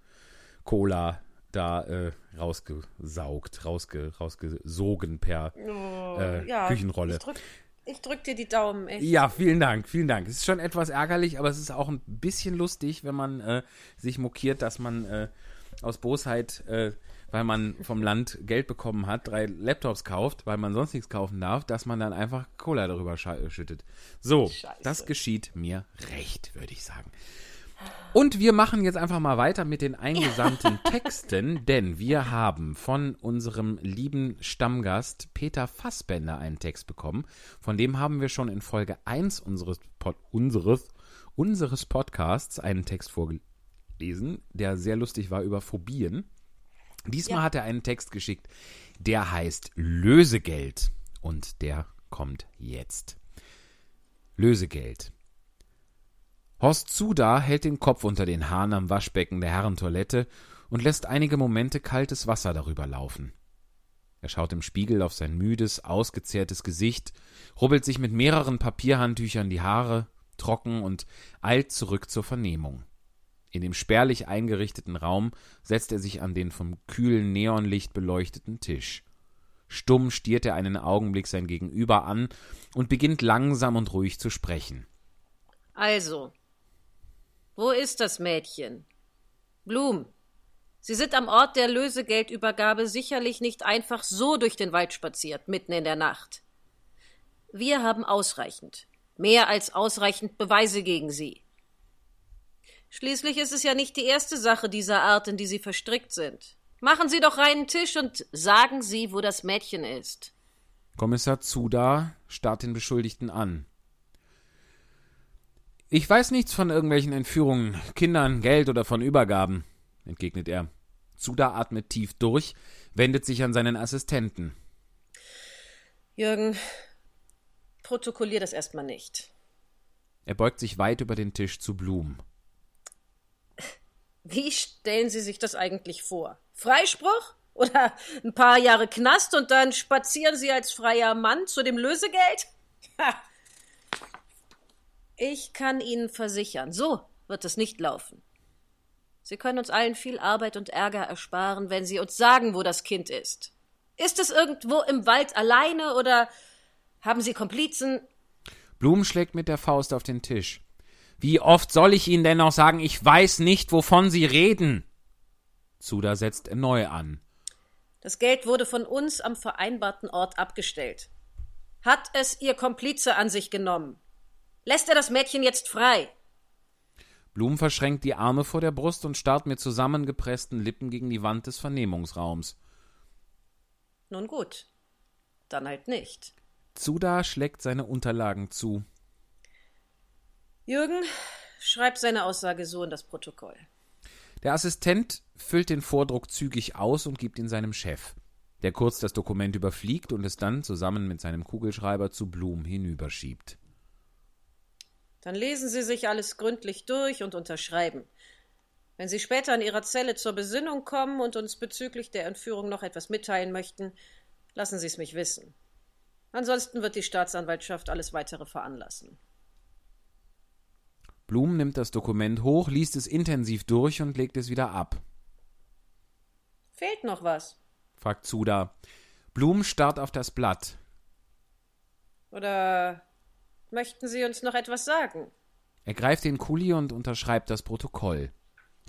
Cola da äh, rausgesaugt, rausge, rausgesogen per äh, Ja, Küchenrolle. Ich drück, ich drück dir die Daumen, echt. Ja, vielen Dank, vielen Dank. Es ist schon etwas ärgerlich, aber es ist auch ein bisschen lustig, wenn man äh, sich mokiert, dass man äh, aus Bosheit, äh, weil man vom Land Geld bekommen hat, drei Laptops kauft, weil man sonst nichts kaufen darf, dass man dann einfach Cola darüber schüttet. So, Scheiße. das geschieht mir recht, würde ich sagen. Und wir machen jetzt einfach mal weiter mit den eingesandten Texten, denn wir haben von unserem lieben Stammgast Peter Fassbender einen Text bekommen. Von dem haben wir schon in Folge 1 unseres, Pod unseres, unseres Podcasts einen Text vorgelesen, der sehr lustig war über Phobien. Diesmal Ja. hat er einen Text geschickt, der heißt Lösegeld. Und der kommt jetzt. Lösegeld. Horst Zuda hält den Kopf unter den Hahn am Waschbecken der Herrentoilette und lässt einige Momente kaltes Wasser darüber laufen. Er schaut im Spiegel auf sein müdes, ausgezehrtes Gesicht, rubbelt sich mit mehreren Papierhandtüchern die Haare, trocken und eilt zurück zur Vernehmung. In dem spärlich eingerichteten Raum setzt er sich an den vom kühlen Neonlicht beleuchteten Tisch. Stumm stiert er einen Augenblick sein Gegenüber an und beginnt langsam und ruhig zu sprechen. Also, wo ist das Mädchen? Blum, Sie sind am Ort der Lösegeldübergabe sicherlich nicht einfach so durch den Wald spaziert, mitten in der Nacht. Wir haben ausreichend, mehr als ausreichend Beweise gegen Sie. Schließlich ist es ja nicht die erste Sache dieser Art, in die Sie verstrickt sind. Machen Sie doch reinen Tisch und sagen Sie, wo das Mädchen ist. Kommissar Zuda starrt den Beschuldigten an. Ich weiß nichts von irgendwelchen Entführungen, Kindern, Geld oder von Übergaben, entgegnet er. Zuda atmet tief durch, wendet sich an seinen Assistenten. Jürgen, protokollier das erstmal nicht. Er beugt sich weit über den Tisch zu Blum. Wie stellen Sie sich das eigentlich vor? Freispruch? Oder ein paar Jahre Knast und dann spazieren Sie als freier Mann zu dem Lösegeld? Ha. Ich kann Ihnen versichern, so wird es nicht laufen. Sie können uns allen viel Arbeit und Ärger ersparen, wenn Sie uns sagen, wo das Kind ist. Ist es irgendwo im Wald alleine oder haben Sie Komplizen? Blum schlägt mit der Faust auf den Tisch. Wie oft soll ich Ihnen denn noch sagen, ich weiß nicht, wovon Sie reden? Zuda setzt neu an. Das Geld wurde von uns am vereinbarten Ort abgestellt. Hat es Ihr Komplize an sich genommen? Lässt er das Mädchen jetzt frei? Blum verschränkt die Arme vor der Brust und starrt mit zusammengepressten Lippen gegen die Wand des Vernehmungsraums. Nun gut, dann halt nicht. Zuda schlägt seine Unterlagen zu. Jürgen, schreib seine Aussage so in das Protokoll. Der Assistent füllt den Vordruck zügig aus und gibt ihn seinem Chef, der kurz das Dokument überfliegt und es dann zusammen mit seinem Kugelschreiber zu Blum hinüberschiebt. Dann lesen Sie sich alles gründlich durch und unterschreiben. Wenn Sie später in Ihrer Zelle zur Besinnung kommen und uns bezüglich der Entführung noch etwas mitteilen möchten, lassen Sie es mich wissen. Ansonsten wird die Staatsanwaltschaft alles weitere veranlassen. Blum nimmt das Dokument hoch, liest es intensiv durch und legt es wieder ab. Fehlt noch was? fragt Zuda. Blum starrt auf das Blatt. Oder möchten Sie uns noch etwas sagen? Er greift den Kuli und unterschreibt das Protokoll.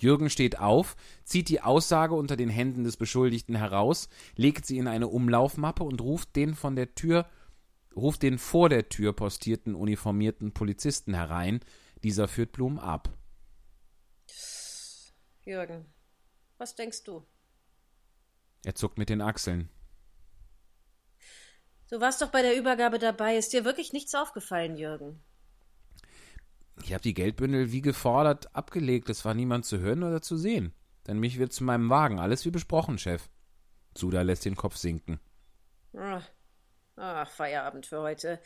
Jürgen steht auf, zieht die Aussage unter den Händen des Beschuldigten heraus, legt sie in eine Umlaufmappe und ruft den von der Tür, ruft den vor der Tür postierten uniformierten Polizisten herein. Dieser führt Blum ab. Jürgen, was denkst du? Er zuckt mit den Achseln. Du warst doch bei der Übergabe dabei. Ist dir wirklich nichts aufgefallen, Jürgen? Ich habe die Geldbündel wie gefordert abgelegt. Es war niemand zu hören oder zu sehen. Dann mich wird zu meinem Wagen. Alles wie besprochen, Chef. Suda lässt den Kopf sinken. Ach, ach, Feierabend für heute.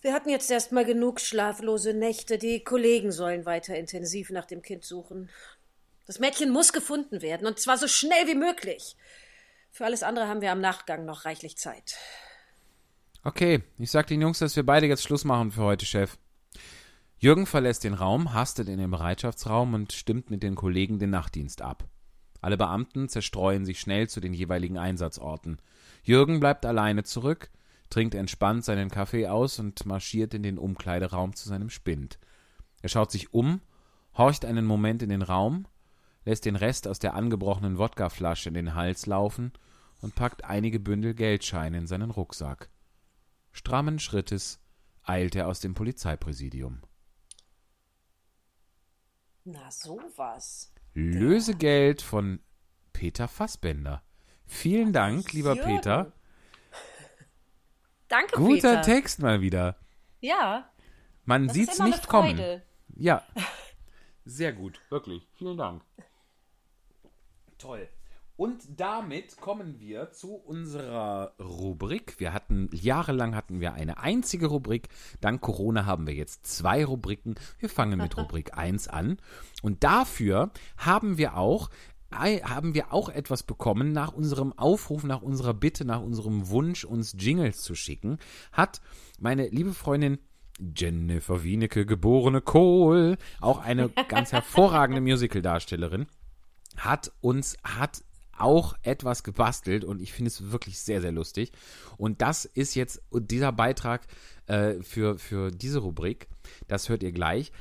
Wir hatten jetzt erst mal genug schlaflose Nächte. Die Kollegen sollen weiter intensiv nach dem Kind suchen. Das Mädchen muss gefunden werden, und zwar so schnell wie möglich. Für alles andere haben wir am Nachgang noch reichlich Zeit. Okay, ich sag den Jungs, dass wir beide jetzt Schluss machen für heute, Chef. Jürgen verlässt den Raum, hastet in den Bereitschaftsraum und stimmt mit den Kollegen den Nachtdienst ab. Alle Beamten zerstreuen sich schnell zu den jeweiligen Einsatzorten. Jürgen bleibt alleine zurück, trinkt entspannt seinen Kaffee aus und marschiert in den Umkleideraum zu seinem Spind. Er schaut sich um, horcht einen Moment in den Raum, lässt den Rest aus der angebrochenen Wodkaflasche in den Hals laufen und packt einige Bündel Geldscheine in seinen Rucksack. Strammen Schrittes eilt er aus dem Polizeipräsidium. Na, sowas. Lösegeld von Peter Fassbender. Vielen Dank, lieber Jürgen. Peter. Danke, Guter Peter. Text mal wieder. Ja, Man das sieht's ist immer nicht eine kommen. Ja. Sehr gut, wirklich. Vielen Dank. Toll. Und damit kommen wir zu unserer Rubrik. Wir hatten, jahrelang hatten wir eine einzige Rubrik. Dank Corona haben wir jetzt zwei Rubriken. Wir fangen mit Rubrik 1 an. Und dafür haben wir auch haben wir auch etwas bekommen nach unserem Aufruf, nach unserer Bitte, nach unserem Wunsch, uns Jingles zu schicken, hat meine liebe Freundin Jennifer Wienecke, geborene Kohl, auch eine ganz hervorragende Musicaldarstellerin, hat uns, hat auch etwas gebastelt und ich finde es wirklich sehr, sehr lustig. Und das ist jetzt dieser Beitrag äh, für, für diese Rubrik. Das hört ihr gleich.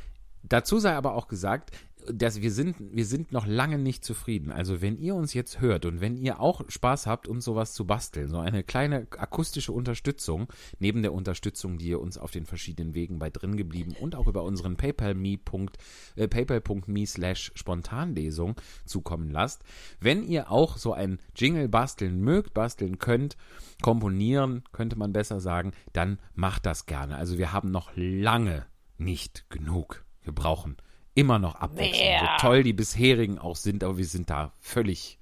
Dazu sei aber auch gesagt, dass wir sind, wir sind noch lange nicht zufrieden. Also wenn ihr uns jetzt hört und wenn ihr auch Spaß habt, uns sowas zu basteln, so eine kleine akustische Unterstützung, neben der Unterstützung, die ihr uns auf den verschiedenen Wegen bei drin geblieben und auch über unseren PayPal.me äh, paypal.me slash Spontanlesung zukommen lasst. Wenn ihr auch so ein Jingle basteln mögt, basteln könnt, komponieren, könnte man besser sagen, dann macht das gerne. Also wir haben noch lange nicht genug. Wir brauchen immer noch Abwechslung. Mehr. So toll die bisherigen auch sind, aber wir sind da völlig,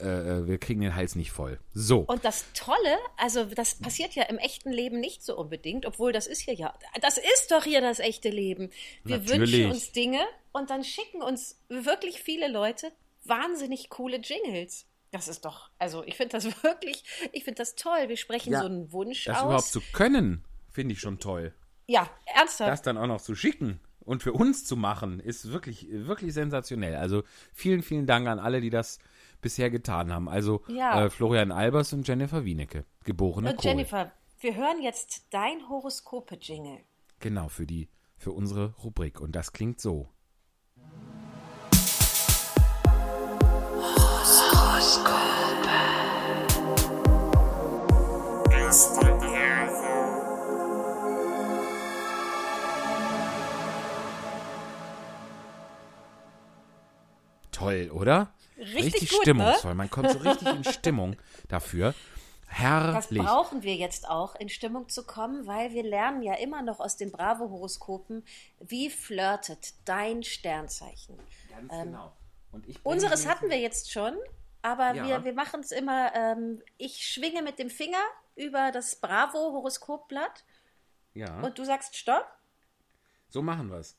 äh, wir kriegen den Hals nicht voll. So. Und das Tolle, also das passiert ja im echten Leben nicht so unbedingt, obwohl das ist hier ja, das ist doch hier das echte Leben. Wir Natürlich. wünschen uns Dinge und dann schicken uns wirklich viele Leute wahnsinnig coole Jingles. Das ist doch, also ich finde das wirklich, ich finde das toll. Wir sprechen Ja, so einen Wunsch das überhaupt aus. zu können, finde ich schon toll. ja, ernsthaft. Das dann auch noch zu schicken und für uns zu machen, ist wirklich, wirklich sensationell. Also vielen, vielen Dank an alle, die das bisher getan haben. Also Ja. äh, Florian Albers und Jennifer Wienecke, geborene und Kohl. Jennifer, wir hören jetzt dein Horoskope-Jingle. Genau, für die, für unsere Rubrik. Und das klingt so. Oder? Richtig gut, stimmungsvoll. Man kommt so richtig in Stimmung dafür. Das Herrlich. brauchen wir jetzt auch, in Stimmung zu kommen, weil wir lernen ja immer noch aus den Bravo-Horoskopen, wie flirtet dein Sternzeichen. Ganz genau. Und ich bringe Unseres hatten wir jetzt schon, aber Ja. wir, wir machen es immer, ähm, ich schwinge mit dem Finger über das Bravo-Horoskopblatt Ja. und du sagst Stopp. So machen wir es.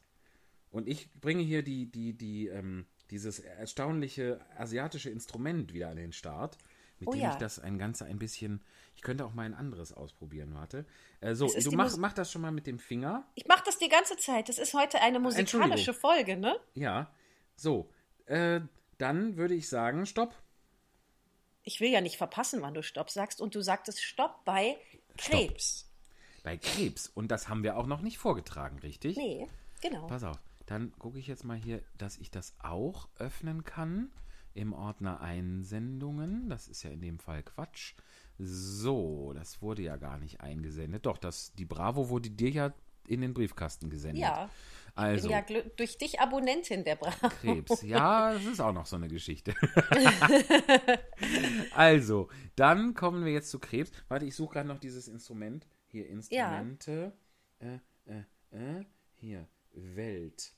Und ich bringe hier die, die, die, ähm, dieses erstaunliche asiatische Instrument wieder an den Start, mit Oh dem ja. ich das ein Ganze ein bisschen. Ich könnte auch mal ein anderes ausprobieren, warte. Äh, so, du mach, Mus- mach das schon mal mit dem Finger. Ich mache das die ganze Zeit. Das ist heute eine musikalische Entschuldigung. Folge, ne? Ja. So. Äh, dann würde ich sagen, stopp. Ich will ja nicht verpassen, wann du Stopp sagst. Und du sagtest Stopp bei Krebs. Bei Krebs. Und das haben wir auch noch nicht vorgetragen, richtig? Nee, genau. Pass auf. Dann gucke ich jetzt mal hier, dass ich das auch öffnen kann. Im Ordner Einsendungen. Das ist ja in dem Fall Quatsch. So, das wurde ja gar nicht eingesendet. Doch, das, die Bravo wurde dir ja in den Briefkasten gesendet. Ja. Also, Bin ja durch dich Abonnentin der Bravo. Krebs. Ja, das ist auch noch so eine Geschichte. also, dann kommen wir jetzt zu Krebs. Warte, ich suche gerade noch dieses Instrument. Hier, Instrumente. Äh, äh, äh. Hier, Welt.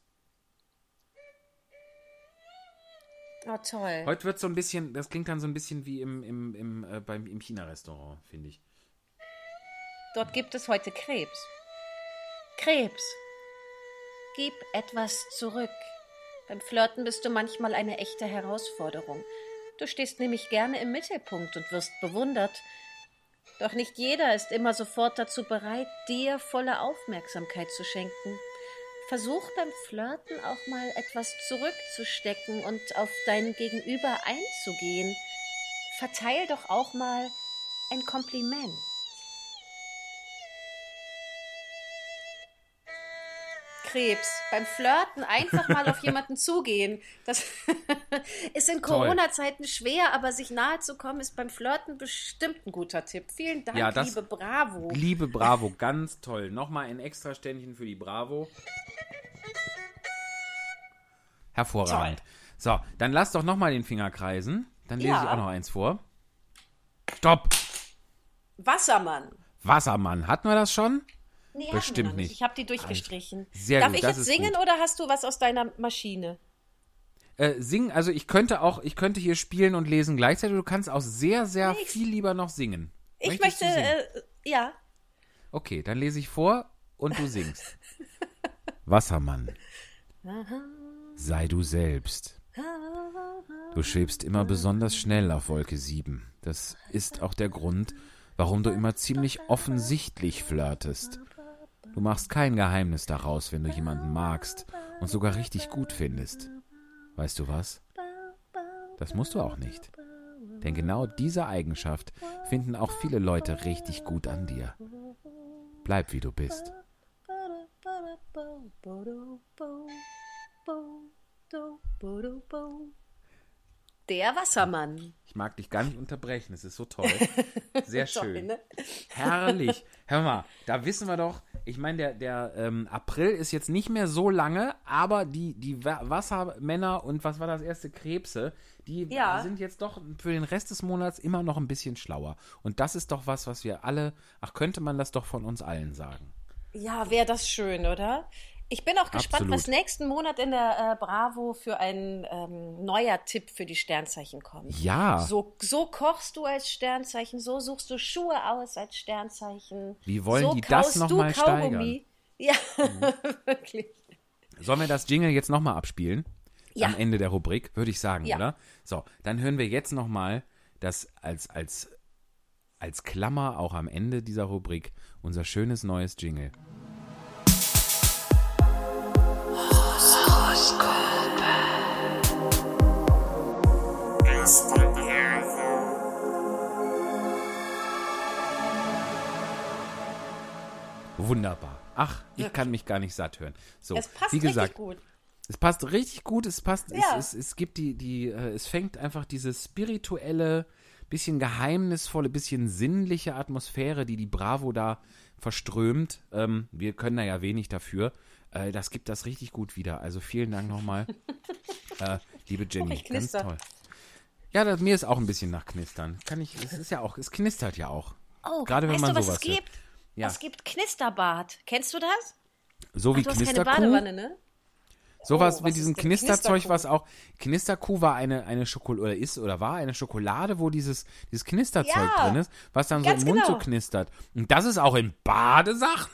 Oh, toll. Heute wird so ein bisschen, das klingt dann so ein bisschen wie im, im, im, äh, beim, im China-Restaurant, finde ich. Dort gibt es heute Krebs. Krebs. Gib etwas zurück. Beim Flirten bist du manchmal eine echte Herausforderung. Du stehst nämlich gerne im Mittelpunkt und wirst bewundert. Doch nicht jeder ist immer sofort dazu bereit, dir volle Aufmerksamkeit zu schenken. Versuch beim Flirten auch mal etwas zurückzustecken und auf dein Gegenüber einzugehen. Verteil doch auch mal ein Kompliment. Krebs. Beim Flirten einfach mal auf jemanden zugehen. Das ist in Toll. Corona-Zeiten schwer, aber sich nahe zu kommen, ist beim Flirten bestimmt ein guter Tipp. Vielen Dank, Ja, das- liebe Bravo. Liebe Bravo, ganz toll. Nochmal ein extra Ständchen für die Bravo. Hervorragend. So, dann lass doch nochmal den Finger kreisen. Dann lese Ja. ich auch noch eins vor. Stopp! Wassermann. Wassermann, hatten wir das schon? Nee, Bestimmt nicht. Ich habe die durchgestrichen. Sehr Darf gut, ich jetzt singen gut. oder hast du was aus deiner Maschine? Äh, singen, also ich könnte auch, ich könnte hier spielen und lesen gleichzeitig. Du kannst auch sehr, sehr Nee, viel lieber noch singen. Ich Möchtest möchte, äh, ja. Okay, dann lese ich vor und du singst. Wassermann, sei du selbst. Du schwebst immer besonders schnell auf Wolke 7. Das ist auch der Grund, warum du immer ziemlich offensichtlich flirtest. Du machst kein Geheimnis daraus, wenn du jemanden magst und sogar richtig gut findest. Weißt du was? Das musst du auch nicht. Denn genau diese Eigenschaft finden auch viele Leute richtig gut an dir. Bleib wie du bist. Der Wassermann. Ich mag dich gar nicht unterbrechen, es ist so toll. Sehr schön. ne? Herrlich. Hör mal, da wissen wir doch, ich meine, der, der ähm, April ist jetzt nicht mehr so lange, aber die, die Wa- Wassermänner und was war das erste, Krebse, die Ja. sind jetzt doch für den Rest des Monats immer noch ein bisschen schlauer. Und das ist doch was, was wir alle, ach, könnte man das doch von uns allen sagen. Ja, wäre das schön, oder? Ich bin auch gespannt, Absolut. was nächsten Monat in der äh, Bravo für ein ähm, neuer Tipp für die Sternzeichen kommt. Ja, So, so kochst du als Sternzeichen, so suchst du Schuhe aus als Sternzeichen. Wie wollen so die das kaust noch du mal Kaugummi. Ja, wirklich. sollen wir das Jingle jetzt nochmal abspielen? Ja. Am Ende der Rubrik, würde ich sagen, Ja. oder? So, dann hören wir jetzt nochmal das als, als, als Klammer auch am Ende dieser Rubrik unser schönes neues Jingle. Wunderbar. Ach, ich kann mich gar nicht satt hören. So, Es passt wie gesagt, richtig gut. es passt richtig gut. Es passt, Ja. es, es, es gibt die, die, äh, es fängt einfach diese spirituelle, bisschen geheimnisvolle, bisschen sinnliche Atmosphäre, die die Bravo da verströmt. Ähm, wir können da ja wenig dafür. Äh, das gibt das richtig gut wieder. Also vielen Dank nochmal, äh, liebe Jenny. ich Ganz toll. Ja, das, mir ist auch ein bisschen nach Knistern. Kann ich, es ist ja auch, es knistert ja auch. Oh, Gerade wenn man du, was sowas es gibt? Ja. Es gibt Knisterbad. Kennst du das? So wie du hast keine Knisterkuh. Badewanne, ne? Sowas Oh, mit diesem Knisterzeug, Knisterkuh? was auch. Knisterkuh war eine, eine Schokolade, oder ist, oder war eine Schokolade, wo dieses, dieses Knisterzeug Ja, drin ist, was dann so im Mund so genau. knistert. Und das ist auch in Badesachen?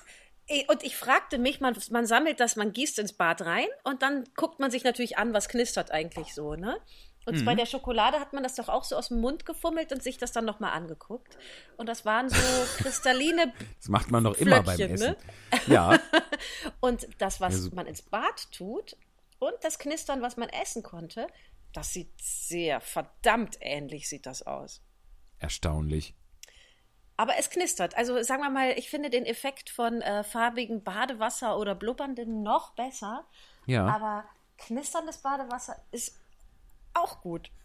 Und ich fragte mich, man, man sammelt das, man gießt ins Bad rein und dann guckt man sich natürlich an, was knistert eigentlich so, ne? Und Mhm. bei der Schokolade hat man das doch auch so aus dem Mund gefummelt und sich das dann nochmal angeguckt. Und das waren so kristalline Das macht man doch immer beim Essen. ne? Ja, Und das, was Ja, so- man ins Bad tut und das Knistern, was man essen konnte, das sieht sehr verdammt ähnlich sieht das aus. erstaunlich. Aber es knistert. Also sagen wir mal, ich finde den Effekt von äh, farbigem Badewasser oder blubberndem noch besser. Ja, Aber knisterndes Badewasser ist auch gut.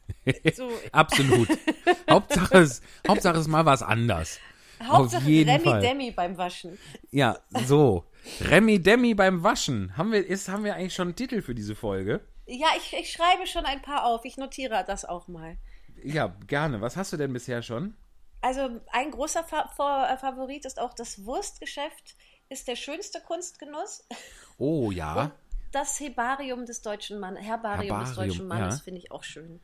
So, absolut. Hauptsache, es, Hauptsache es ist mal was anders. Hauptsache Auf jeden Remi Fall. Demi beim Waschen. Ja, so. Remi Demi beim Waschen. Haben wir, ist, haben wir eigentlich schon einen Titel für diese Folge? Ja, ich, ich schreibe schon ein paar auf. Ich notiere das auch mal. Ja, gerne. Was hast du denn bisher schon? Also ein großer Fa Fa äh, Favorit ist auch das Wurstgeschäft. Ist der schönste Kunstgenuss. Oh ja. Das Hebarium des deutschen Mannes, Herbarium, des Herbarium, deutschen Mannes ja. finde ich auch schön.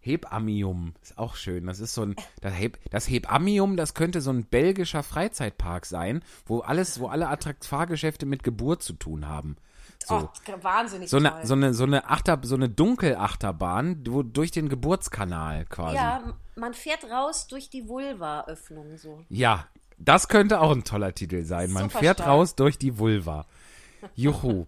Hebamium ist auch schön. Das ist so ein das, Heb, das Hebamium, das könnte so ein belgischer Freizeitpark sein, wo alles, wo alle Attrakt Fahrgeschäfte mit Geburt zu tun haben. So. Oh, wahnsinnig So toll. eine, so eine, so eine Achter, so eine Dunkelachterbahn, wo durch den Geburtskanal quasi. ja, man fährt raus durch die Vulva-Öffnung so. Ja, das könnte auch ein toller Titel sein. Man Super fährt stark. raus durch die Vulva. Juhu.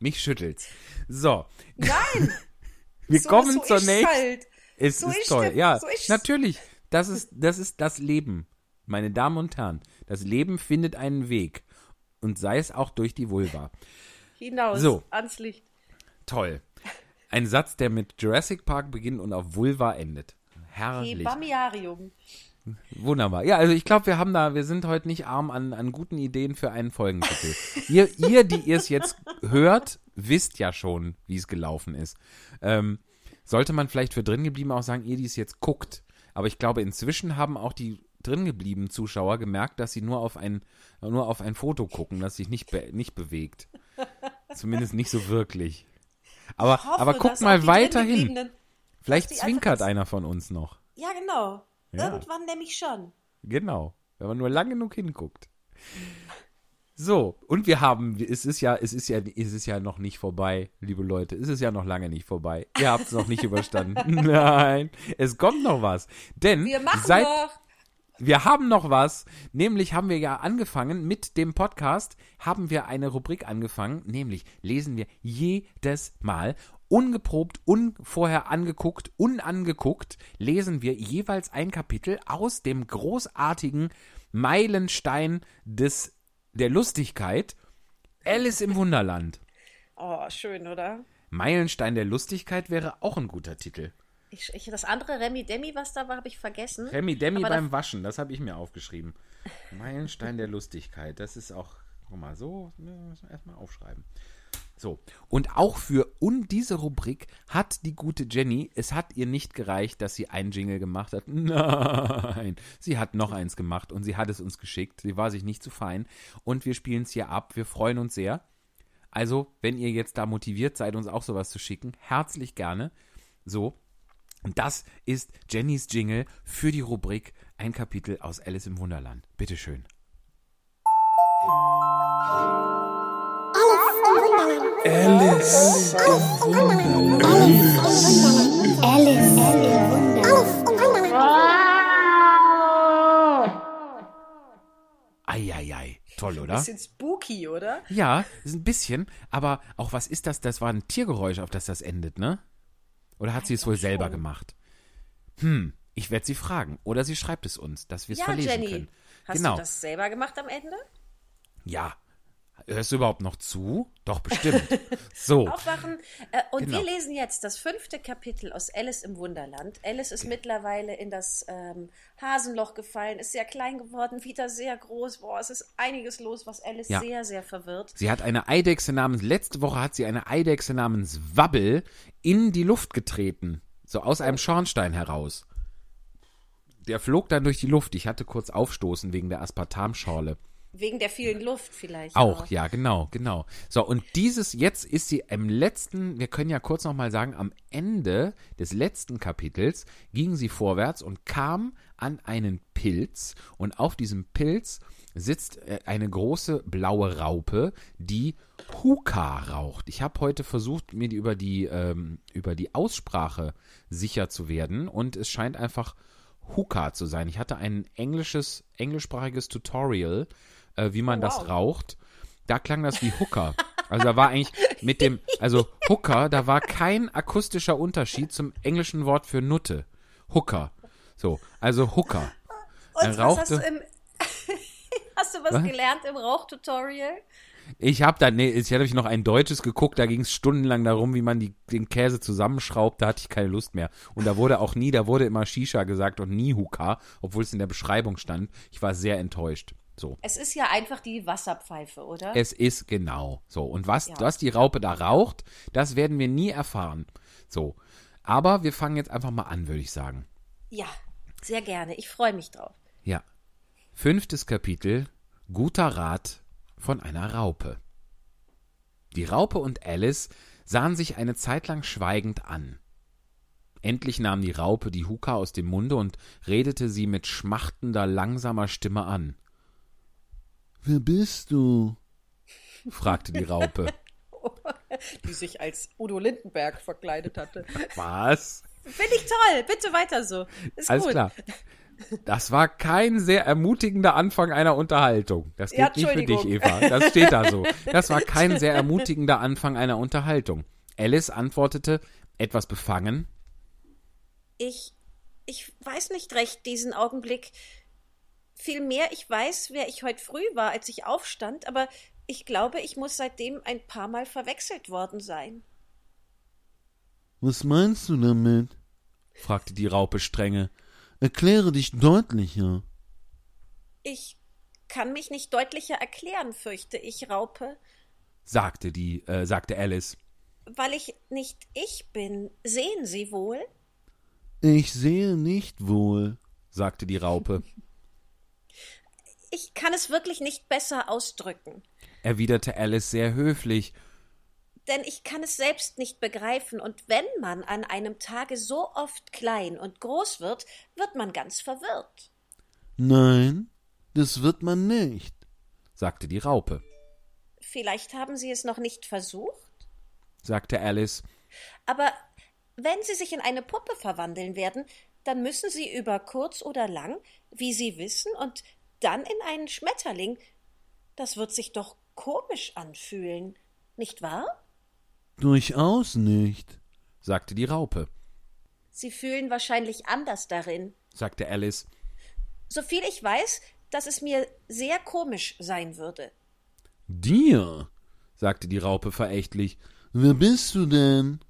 Mich schüttelt's. So, Nein! wir so, kommen so zur nächsten. Halt. Es So ist toll, es, ja. natürlich. Das ist, das ist das Leben, meine Damen und Herren. Das Leben findet einen Weg. Und sei es auch durch die Vulva. Hinaus So. ans Licht. Toll. Ein Satz, der mit Jurassic Park beginnt und auf Vulva endet. Herrlich. Hebamiarium. Wunderbar. Ja, also ich glaube, wir haben da, wir sind heute nicht arm an, an guten Ideen für einen Folgentitel. ihr, ihr, die ihr es jetzt hört, wisst ja schon, wie es gelaufen ist. Ähm, sollte man vielleicht für drin geblieben auch sagen, ihr, die es jetzt guckt. Aber ich glaube, inzwischen haben auch die drin gebliebenen Zuschauer gemerkt, dass sie nur auf ein, nur auf ein Foto gucken, das sich nicht, be nicht bewegt. Zumindest nicht so wirklich. Aber, hoffe, aber guck mal auch die weiter hin. dringebliebenen- Vielleicht zwinkert einer von uns noch. Ja, genau. Ja. Irgendwann nämlich schon. Genau. Wenn man nur lang genug hinguckt. So, und wir haben, es ist ja, es ist ja, es ist ja noch nicht vorbei, liebe Leute. Es ist ja noch lange nicht vorbei. Ihr habt es noch nicht überstanden. Nein, es kommt noch was. Denn Wir machen seit, noch. Wir haben noch was, nämlich haben wir ja angefangen mit dem Podcast, haben wir eine Rubrik angefangen, nämlich lesen wir jedes Mal ungeprobt, unvorher angeguckt, unangeguckt, lesen wir jeweils ein Kapitel aus dem großartigen Meilenstein des der Lustigkeit Alice im Wunderland. Oh, schön, oder? Meilenstein der Lustigkeit wäre auch ein guter Titel. Ich, ich, das andere Remi Demi, was da war, habe ich vergessen. Remi Demi Aber beim Waschen, das habe ich mir aufgeschrieben. Meilenstein der Lustigkeit, das ist auch, guck mal, so, müssen wir erstmal aufschreiben. So, und auch für und diese Rubrik hat die gute Jenny, es hat ihr nicht gereicht, dass sie einen Jingle gemacht hat. Nein, sie hat noch eins gemacht und sie hat es uns geschickt. Sie war sich nicht zu fein und wir spielen es hier ab. Wir freuen uns sehr. Also, wenn ihr jetzt da motiviert seid, uns auch sowas zu schicken, herzlich gerne. So, und das ist Jennys Jingle für die Rubrik Ein Kapitel aus Alice im Wunderland. Bitteschön. Alice im Wunderland. Eieiei. Toll, oder? Bisschen spooky, oder? Ja, ist ein bisschen. Aber auch was ist das? Das war ein Tiergeräusch, auf das das endet, ne? Oder hat sie es wohl selber gemacht? Hm, ich werde sie fragen. Oder sie schreibt es uns, dass wir es Ja, verlesen Jenny. können. Hast genau. du das selber gemacht am Ende? Ja. Hörst du überhaupt noch zu? Doch, bestimmt. So. Aufwachen. Äh, und Genau. wir lesen jetzt das fünfte Kapitel aus Alice im Wunderland. Alice ist mittlerweile in das ähm, Hasenloch gefallen, ist sehr klein geworden, wieder sehr groß. Boah, es ist einiges los, was Alice Ja. sehr, sehr verwirrt. Sie hat eine Eidechse namens, letzte Woche hat sie eine Eidechse namens Wabbel in die Luft getreten. So aus einem Schornstein heraus. Der flog dann durch die Luft. Ich hatte kurz aufstoßen wegen der Aspartamschorle. Wegen der vielen Luft vielleicht. Auch, ja, genau, genau. So, und dieses, jetzt ist sie im letzten, wir können ja kurz nochmal sagen, am Ende des letzten Kapitels ging sie vorwärts und kam an einen Pilz und auf diesem Pilz sitzt äh, eine große blaue Raupe, die Huka raucht. Ich habe heute versucht, mir die über die ähm, über die Aussprache sicher zu werden und es scheint einfach Huka zu sein. Ich hatte ein englisches englischsprachiges Tutorial, äh, wie man Oh, das wow. raucht. Da klang das wie Hooker. Also da war eigentlich mit dem, also Hooker, da war kein akustischer Unterschied zum englischen Wort für Nutte. Hooker. So, also Hooker. Und Er was hast du rauchte- im. hast du was, Was? gelernt im Rauchtutorial? Ich habe da, nee, ich hatte ich noch ein deutsches geguckt, da ging es stundenlang darum, wie man die, den Käse zusammenschraubt, da hatte ich keine Lust mehr. Und da wurde auch nie, da wurde immer Shisha gesagt und nie Hookah, obwohl es in der Beschreibung stand. Ich war sehr enttäuscht. So. Es ist ja einfach die Wasserpfeife, oder? Es ist genau so. Und was, Ja. was die Raupe da raucht, das werden wir nie erfahren. So. Aber wir fangen jetzt einfach mal an, würde ich sagen. ja, sehr gerne. Ich freue mich drauf. Ja. Fünftes Kapitel. Guter Rat von einer Raupe. Die Raupe und Alice sahen sich eine Zeit lang schweigend an. Endlich nahm die Raupe die Huka aus dem Munde und redete sie mit schmachtender, langsamer Stimme an. Wer bist du? fragte die Raupe. Die sich als Udo Lindenberg verkleidet hatte. Was? Finde ich toll. Bitte weiter so. Ist Alles gut. klar. Das war kein sehr ermutigender Anfang einer Unterhaltung. Das Ja, geht nicht für dich. Eva. Das steht da so. Das war kein sehr ermutigender Anfang einer Unterhaltung. Alice antwortete, etwas befangen. Ich, ich weiß nicht recht diesen Augenblick. Vielmehr, ich weiß, wer ich heute früh war, als ich aufstand, aber ich glaube, ich muss seitdem ein paar Mal verwechselt worden sein. Was meinst du damit? fragte die Raupe strenge. Erkläre dich deutlicher. Ich kann mich nicht deutlicher erklären, fürchte ich, Raupe, sagte die, äh, sagte Alice. weil ich nicht ich bin. Sehen Sie wohl? Ich sehe nicht wohl. sagte die Raupe, Ich kann es wirklich nicht besser ausdrücken. erwiderte Alice sehr höflich. denn ich kann es selbst nicht begreifen, und wenn man an einem Tage so oft klein und groß wird, wird man ganz verwirrt. Nein, das wird man nicht. sagte die Raupe. Vielleicht haben Sie es noch nicht versucht? sagte Alice. Aber wenn Sie sich in eine Puppe verwandeln werden, dann müssen Sie über kurz oder lang, wie Sie wissen, und dann in einen Schmetterling. Das wird sich doch komisch anfühlen, nicht wahr? Durchaus nicht. sagte die Raupe, Sie fühlen wahrscheinlich anders darin. sagte Alice. Soviel ich weiß, dass es mir sehr komisch sein würde. Dir? sagte die Raupe verächtlich, Wer bist du denn?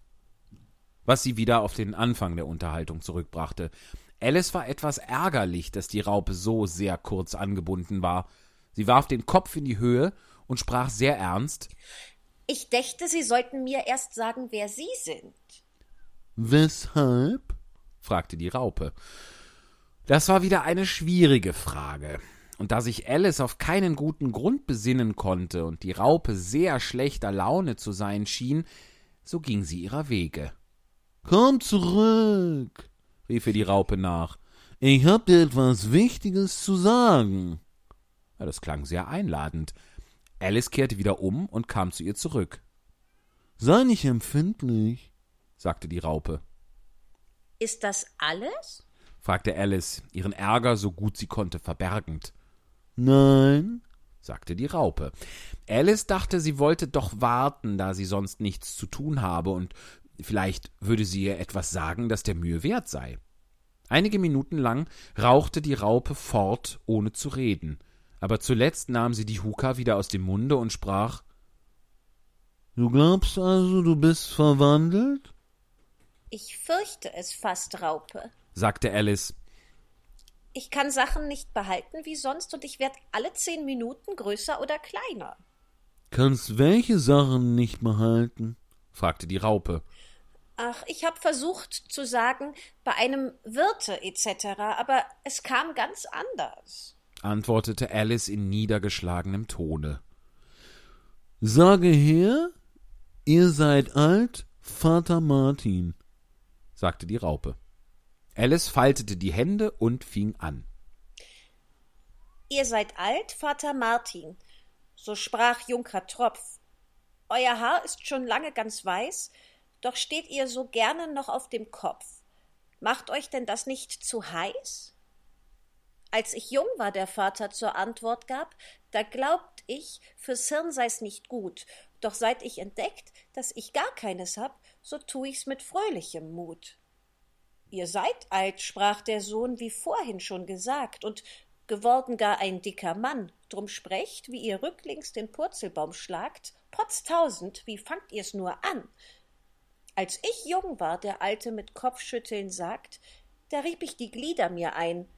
was sie wieder auf den Anfang der Unterhaltung zurückbrachte. Alice war etwas ärgerlich, dass die Raupe so sehr kurz angebunden war. Sie warf den Kopf in die Höhe und sprach sehr ernst. Ich dächte, Sie sollten mir erst sagen, wer Sie sind. Weshalb? fragte die Raupe. Das war wieder eine schwierige Frage. Und da sich Alice auf keinen guten Grund besinnen konnte und die Raupe sehr schlechter Laune zu sein schien, so ging sie ihrer Wege. Komm zurück. Rief ihr die Raupe nach. Ich hab dir etwas Wichtiges zu sagen. Ja, das klang sehr einladend. Alice kehrte wieder um und kam zu ihr zurück, Sei nicht empfindlich. sagte die Raupe. Ist das alles? fragte Alice, ihren Ärger so gut sie konnte verbergend, Nein, sagte die Raupe. Alice dachte, sie wollte doch warten, da sie sonst nichts zu tun habe, und vielleicht würde sie ihr etwas sagen, das der Mühe wert sei. Einige Minuten lang rauchte die Raupe fort, ohne zu reden, aber zuletzt nahm sie die Huka wieder aus dem Munde und sprach du glaubst also, du bist verwandelt? Ich fürchte es fast, Raupe. sagte Alice, Ich kann Sachen nicht behalten wie sonst und ich werde alle zehn Minuten größer oder kleiner. Kannst welche Sachen nicht behalten? fragte die Raupe. Ach, ich habe versucht zu sagen, bei einem Wirte etc., aber es kam ganz anders. antwortete Alice in niedergeschlagenem Tone. Sage her, ihr seid alt, Vater Martin. sagte die Raupe. Alice faltete die Hände und fing an. Ihr seid alt, Vater Martin, so sprach Junker Tropf. Euer Haar ist schon lange ganz weiß, doch steht ihr so gerne noch auf dem Kopf. Macht euch denn das nicht zu heiß? Als ich jung war, der Vater zur Antwort gab, da glaubt ich, fürs Hirn sei's nicht gut, doch seit ich entdeckt, dass ich gar keines hab, so tu ich's mit fröhlichem Mut. Ihr seid alt, sprach der Sohn, wie vorhin schon gesagt, und geworden gar ein dicker Mann. Drum sprecht, wie ihr rücklings den Purzelbaum schlagt, potztausend, wie fangt ihr's nur an? Als ich jung war, der Alte mit Kopfschütteln sagt, da rieb ich die Glieder mir ein.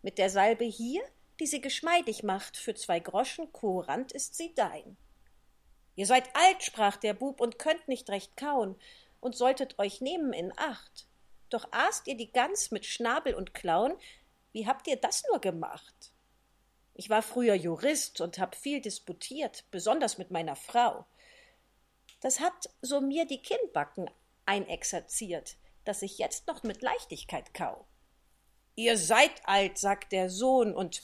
Mit der Salbe hier, die sie geschmeidig macht, für zwei Groschen kurant ist sie dein. Ihr seid alt, sprach der Bub, und könnt nicht recht kauen, und solltet euch nehmen in Acht. Doch aßt ihr die Gans mit Schnabel und Klauen, wie habt ihr das nur gemacht? Ich war früher Jurist und hab viel disputiert, besonders mit meiner Frau. Das hat so mir die Kinnbacken einexerziert, dass ich jetzt noch mit Leichtigkeit kau. Ihr seid alt, sagt der Sohn, und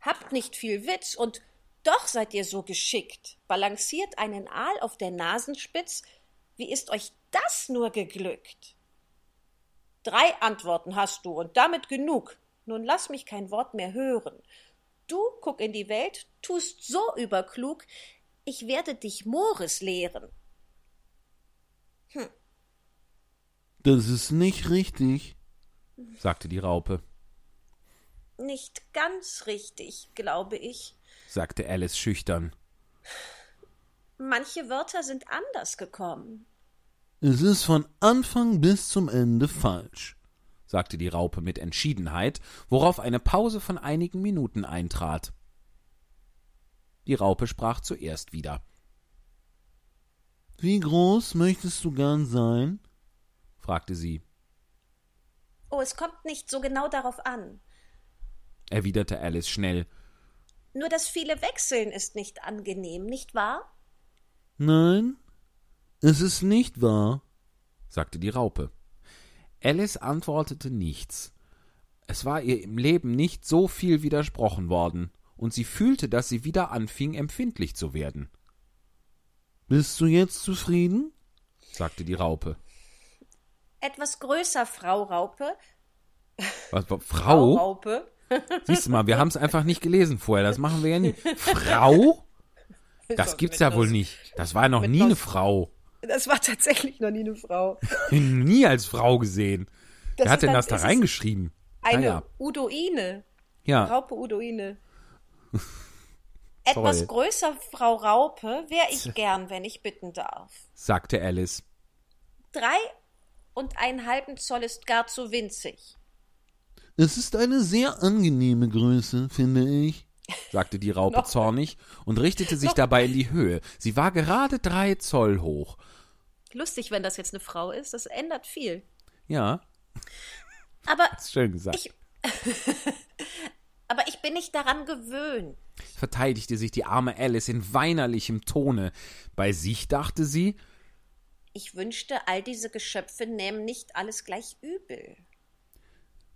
habt nicht viel Witz, und doch seid ihr so geschickt, balanciert einen Aal auf der Nasenspitz, wie ist euch das nur geglückt? Drei Antworten hast du, und damit genug. Nun lass mich kein Wort mehr hören. Du guck in die Welt, tust so überklug, ich werde dich Mores lehren. Das ist nicht richtig. sagte die Raupe, Nicht ganz richtig, glaube ich. sagte Alice schüchtern. Manche Wörter sind anders gekommen. Es ist von Anfang bis zum Ende falsch. sagte die Raupe mit Entschiedenheit, worauf eine Pause von einigen Minuten eintrat. Die Raupe sprach zuerst wieder. Wie groß möchtest du gern sein? Fragte sie, Oh, es kommt nicht so genau darauf an. erwiderte Alice schnell. Nur das viele Wechseln ist nicht angenehm, nicht wahr? Nein, Es ist nicht wahr. sagte die Raupe. Alice antwortete nichts. Es war ihr im Leben nicht so viel widersprochen worden, und sie fühlte, dass sie wieder anfing, empfindlich zu werden, Bist du jetzt zufrieden? sagte die Raupe. Etwas größer, Frau Raupe. Was, Frau? Frau Raupe. Siehst du mal, wir haben es einfach nicht gelesen vorher. Das machen wir ja nie. Frau? Das gibt's ja wohl nicht. Das war noch nie eine. Frau. Das war tatsächlich noch nie eine Frau. Nie als Frau gesehen. Das Wer hat denn das da reingeschrieben? Eine Naja. Udoine. Ja, Raupe Udoine. Etwas größer, Frau Raupe, wäre ich gern, wenn ich bitten darf. sagte Alice. Drei und einen halben Zoll ist gar zu winzig. Es ist eine sehr angenehme Größe, finde ich. sagte die Raupe zornig und richtete sich dabei in die Höhe. Sie war gerade drei Zoll hoch. Lustig, wenn das jetzt eine Frau ist, das ändert viel. Ja, Aber schön gesagt. ich, aber ich bin nicht daran gewöhnt. Verteidigte sich die arme Alice in weinerlichem Tone. Bei sich dachte sie, Ich wünschte, all diese Geschöpfe nähmen nicht alles gleich übel.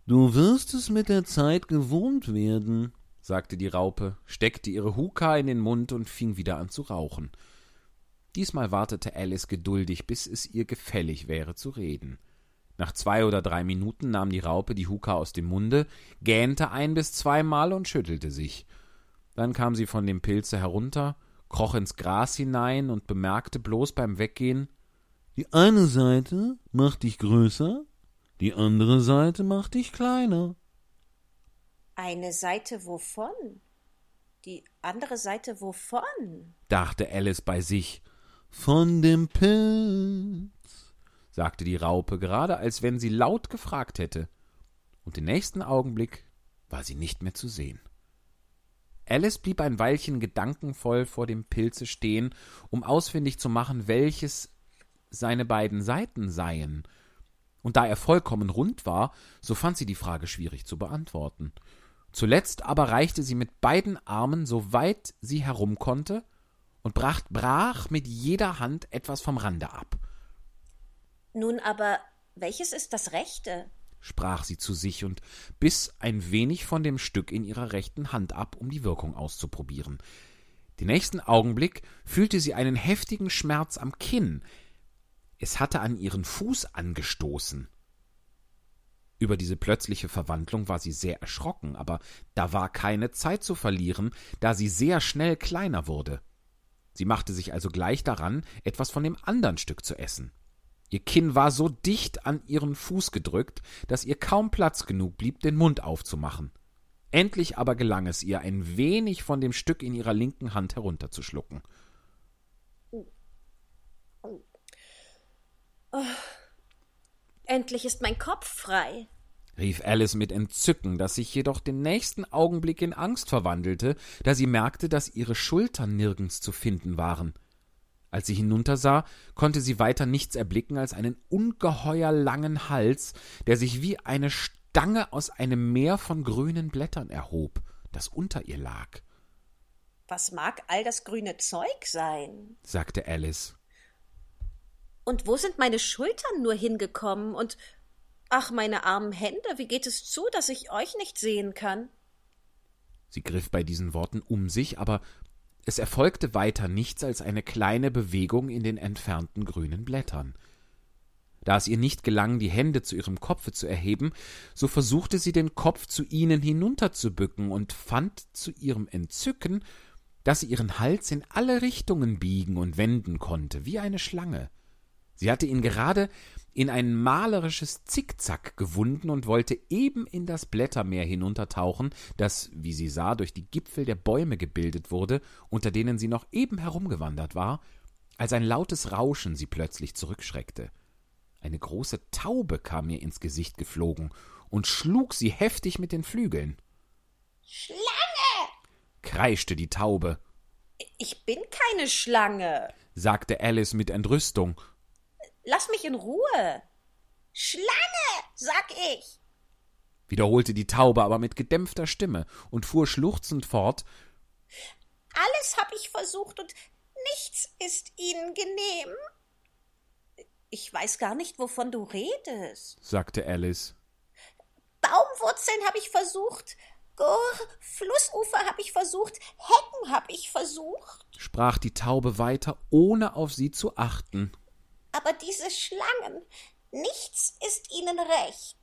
Du wirst es mit der Zeit gewohnt werden. sagte die Raupe, steckte ihre Huka in den Mund und fing wieder an zu rauchen. Diesmal wartete Alice geduldig, bis es ihr gefällig wäre zu reden. Nach zwei oder drei Minuten nahm die Raupe die Huka aus dem Munde, gähnte ein bis zweimal und schüttelte sich. Dann kam sie von dem Pilze herunter, kroch ins Gras hinein und bemerkte bloß beim Weggehen, Die eine Seite macht dich größer, die andere Seite macht dich kleiner. Eine Seite wovon? Die andere Seite wovon? dachte Alice bei sich, Von dem Pilz. sagte die Raupe, gerade als wenn sie laut gefragt hätte. Und den nächsten Augenblick war sie nicht mehr zu sehen. Alice blieb ein Weilchen gedankenvoll vor dem Pilze stehen, um ausfindig zu machen, welches seine beiden Seiten seien. Und da er vollkommen rund war, so fand sie die Frage schwierig zu beantworten. Zuletzt aber reichte sie mit beiden Armen so weit sie herum konnte und brach, brach mit jeder Hand etwas vom Rande ab. Nun aber, welches ist das Rechte? sprach sie zu sich und biss ein wenig von dem Stück in ihrer rechten Hand ab, um die Wirkung auszuprobieren. Den nächsten Augenblick fühlte sie einen heftigen Schmerz am Kinn. Es hatte an ihren Fuß angestoßen. Über diese plötzliche Verwandlung war sie sehr erschrocken, aber da war keine Zeit zu verlieren, da sie sehr schnell kleiner wurde. Sie machte sich also gleich daran, etwas von dem anderen Stück zu essen. Ihr Kinn war so dicht an ihren Fuß gedrückt, dass ihr kaum Platz genug blieb, den Mund aufzumachen. Endlich aber gelang es ihr, ein wenig von dem Stück in ihrer linken Hand herunterzuschlucken. Endlich ist mein Kopf frei. rief Alice mit Entzücken, das sich jedoch den nächsten Augenblick in Angst verwandelte, da sie merkte, dass ihre Schultern nirgends zu finden waren. Als sie hinuntersah, konnte sie weiter nichts erblicken als einen ungeheuer langen Hals, der sich wie eine Stange aus einem Meer von grünen Blättern erhob, das unter ihr lag, Was mag all das grüne Zeug sein? sagte Alice. Und wo sind meine Schultern nur hingekommen? Und ach, meine armen Hände, wie geht es zu, dass ich euch nicht sehen kann? Sie griff bei diesen Worten um sich, aber es erfolgte weiter nichts als eine kleine Bewegung in den entfernten grünen Blättern. Da es ihr nicht gelang, die Hände zu ihrem Kopfe zu erheben, so versuchte sie den Kopf zu ihnen hinunterzubücken und fand zu ihrem Entzücken, dass sie ihren Hals in alle Richtungen biegen und wenden konnte, wie eine Schlange. Sie hatte ihn gerade in ein malerisches Zickzack gewunden und wollte eben in das Blättermeer hinuntertauchen, das, wie sie sah, durch die Gipfel der Bäume gebildet wurde, unter denen sie noch eben herumgewandert war, als ein lautes Rauschen sie plötzlich zurückschreckte. Eine große Taube kam ihr ins Gesicht geflogen und schlug sie heftig mit den Flügeln. Schlange! Kreischte die Taube, Ich bin keine Schlange. sagte Alice mit Entrüstung. Lass mich in Ruhe. Schlange, sag ich. wiederholte die Taube aber mit gedämpfter Stimme und fuhr schluchzend fort Alles hab ich versucht und nichts ist ihnen genehm. Ich weiß gar nicht, wovon du redest. sagte Alice. Baumwurzeln habe ich versucht, oh, Flussufer habe ich versucht, Hecken habe ich versucht. sprach die Taube weiter, ohne auf sie zu achten. Aber diese Schlangen, nichts ist ihnen recht.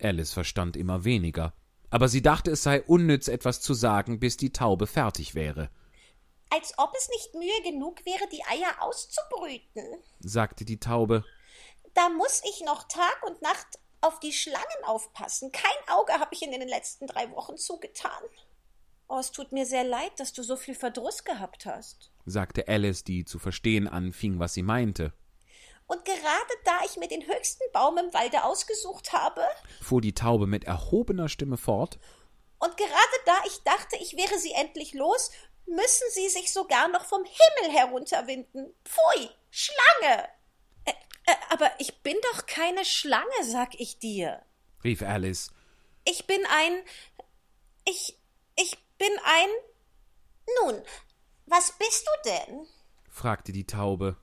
Alice verstand immer weniger, aber sie dachte, es sei unnütz, etwas zu sagen, bis die Taube fertig wäre, Als ob es nicht Mühe genug wäre, die Eier auszubrüten. sagte die Taube. Da muss ich noch Tag und Nacht auf die Schlangen aufpassen. Kein Auge habe ich in den letzten drei Wochen zugetan. Oh, es tut mir sehr leid, dass du so viel Verdruss gehabt hast. sagte Alice, die zu verstehen anfing, was sie meinte. Und gerade da ich mir den höchsten Baum im Walde ausgesucht habe, fuhr die Taube mit erhobener Stimme fort, und gerade da ich dachte, ich wäre sie endlich los, müssen sie sich sogar noch vom Himmel herunterwinden. Pfui, Schlange! Äh, äh, aber ich bin doch keine Schlange, sag ich dir. rief Alice. Ich bin ein. Ich. Ich bin ein. Nun, was bist du denn? fragte die Taube.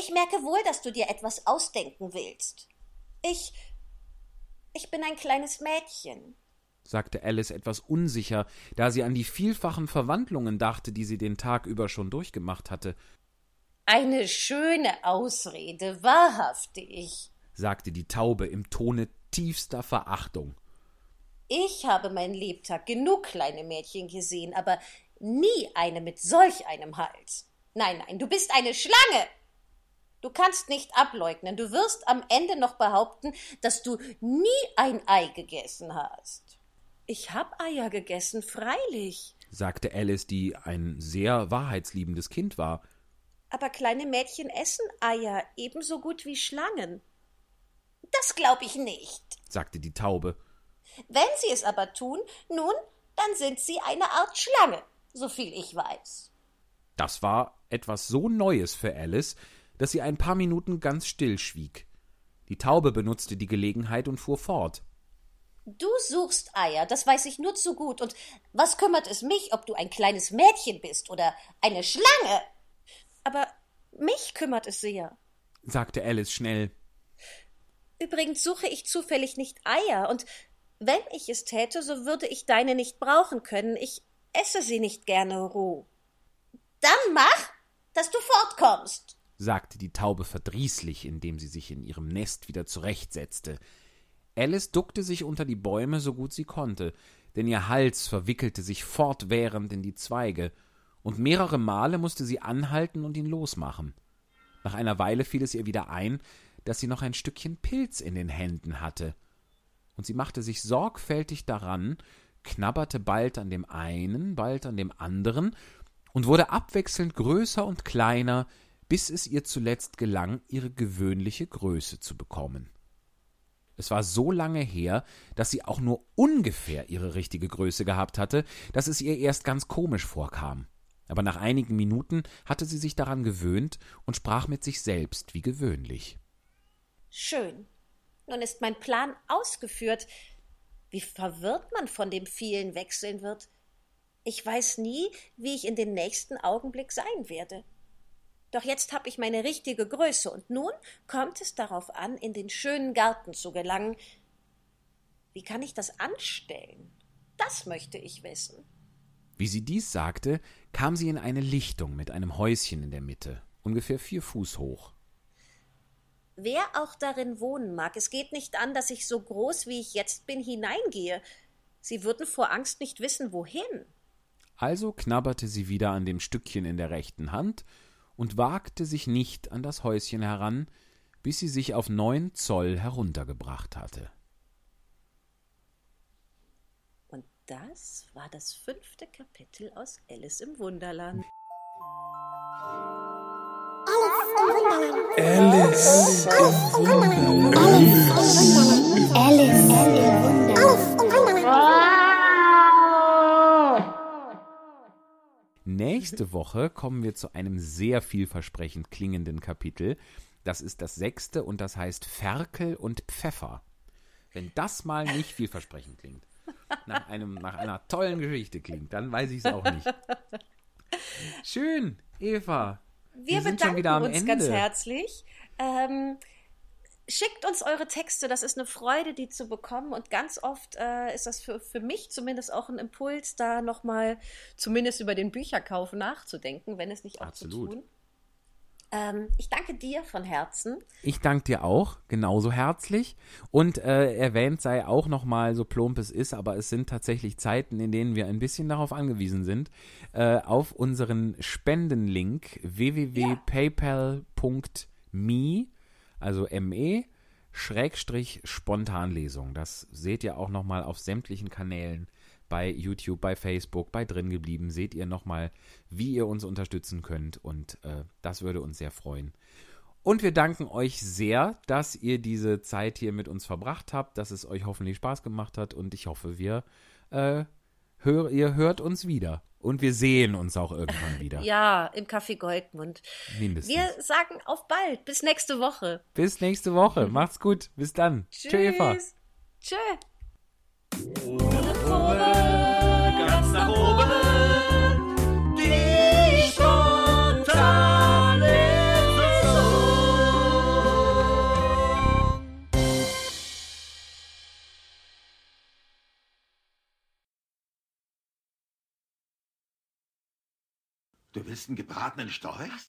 Ich merke wohl, dass du dir etwas ausdenken willst. Ich. Ich bin ein kleines Mädchen. sagte Alice etwas unsicher, da sie an die vielfachen Verwandlungen dachte, die sie den Tag über schon durchgemacht hatte, Eine schöne Ausrede, wahrhaftig. sagte die Taube im Tone tiefster Verachtung. Ich habe mein Lebtag genug kleine Mädchen gesehen, aber nie eine mit solch einem Hals. Nein, nein, du bist eine Schlange. Du kannst nicht ableugnen, du wirst am Ende noch behaupten, dass du nie ein Ei gegessen hast. Ich hab Eier gegessen, freilich. sagte Alice, die ein sehr wahrheitsliebendes Kind war. Aber kleine Mädchen essen Eier ebenso gut wie Schlangen. Das glaub ich nicht. sagte die Taube. Wenn sie es aber tun, nun, dann sind sie eine Art Schlange, soviel ich weiß. Das war etwas so Neues für Alice, dass sie ein paar Minuten ganz still schwieg. Die Taube benutzte die Gelegenheit und fuhr fort. Du suchst Eier, das weiß ich nur zu gut. Und was kümmert es mich, ob du ein kleines Mädchen bist oder eine Schlange? Aber mich kümmert es sehr. sagte Alice schnell. Übrigens suche ich zufällig nicht Eier, und wenn ich es täte, so würde ich deine nicht brauchen können. Ich esse sie nicht gerne roh. Dann mach, dass du fortkommst. Sagte die Taube verdrießlich, indem sie sich in ihrem Nest wieder zurechtsetzte. Alice duckte sich unter die Bäume so gut sie konnte, denn ihr Hals verwickelte sich fortwährend in die Zweige, und mehrere Male musste sie anhalten und ihn losmachen. Nach einer Weile fiel es ihr wieder ein, dass sie noch ein Stückchen Pilz in den Händen hatte, und sie machte sich sorgfältig daran, knabberte bald an dem einen, bald an dem anderen und wurde abwechselnd größer und kleiner, bis es ihr zuletzt gelang, ihre gewöhnliche Größe zu bekommen. Es war so lange her, dass sie auch nur ungefähr ihre richtige Größe gehabt hatte, dass es ihr erst ganz komisch vorkam. Aber nach einigen Minuten hatte sie sich daran gewöhnt und sprach mit sich selbst wie gewöhnlich. Schön. Nun ist mein Plan ausgeführt. Wie verwirrt man von dem vielen wechseln wird. Ich weiß nie, wie ich in den nächsten Augenblick sein werde. Doch jetzt habe ich meine richtige Größe und nun kommt es darauf an, in den schönen Garten zu gelangen. Wie kann ich das anstellen? Das möchte ich wissen. Wie sie dies sagte, kam sie in eine Lichtung mit einem Häuschen in der Mitte, ungefähr vier Fuß hoch. Wer auch darin wohnen mag, es geht nicht an, dass ich so groß wie ich jetzt bin hineingehe. Sie würden vor Angst nicht wissen, wohin. Also knabberte sie wieder an dem Stückchen in der rechten Hand und wagte sich nicht an das Häuschen heran, bis sie sich auf neun Zoll heruntergebracht hatte. Und das war das fünfte Kapitel aus Alice im Wunderland. Alice im Wunderland. Alice im Wunderland. Nächste Woche kommen wir zu einem sehr vielversprechend klingenden Kapitel. Das ist das sechste und das heißt Ferkel und Pfeffer. Wenn das mal nicht vielversprechend klingt, nach, einem, nach einer tollen Geschichte klingt, dann weiß ich es auch nicht. Schön, Eva. Wir, Wir sind bedanken uns Ende. ganz herzlich. Ähm, schickt uns eure Texte, das ist eine Freude, die zu bekommen. Und ganz oft äh, ist das für, für mich zumindest auch ein Impuls, da nochmal zumindest über den Bücherkauf nachzudenken, wenn es nicht auch Absolut. zu tun. Ähm, ich danke dir von Herzen. Ich danke dir auch, genauso herzlich. Und äh, erwähnt sei auch nochmal, so plump es ist, aber es sind tatsächlich Zeiten, in denen wir ein bisschen darauf angewiesen sind, äh, auf unseren Spendenlink www.paypal.me, also me, Schrägstrich Spontanlesung. Das seht ihr auch nochmal auf sämtlichen Kanälen bei YouTube, bei Facebook, bei drin geblieben, seht ihr nochmal, wie ihr uns unterstützen könnt und äh, das würde uns sehr freuen. Und wir danken euch sehr, dass ihr diese Zeit hier mit uns verbracht habt, dass es euch hoffentlich Spaß gemacht hat und ich hoffe, wir äh, hör, ihr hört uns wieder und wir sehen uns auch irgendwann wieder. Ja, im Café Goldmund. Mindestens. Wir sagen auf bald. Bis nächste Woche. Bis nächste Woche. Macht's gut. Bis dann. Tschö, Eva. Tschüss. Tschö. ganz nach oben. Du willst einen gebratenen Storch?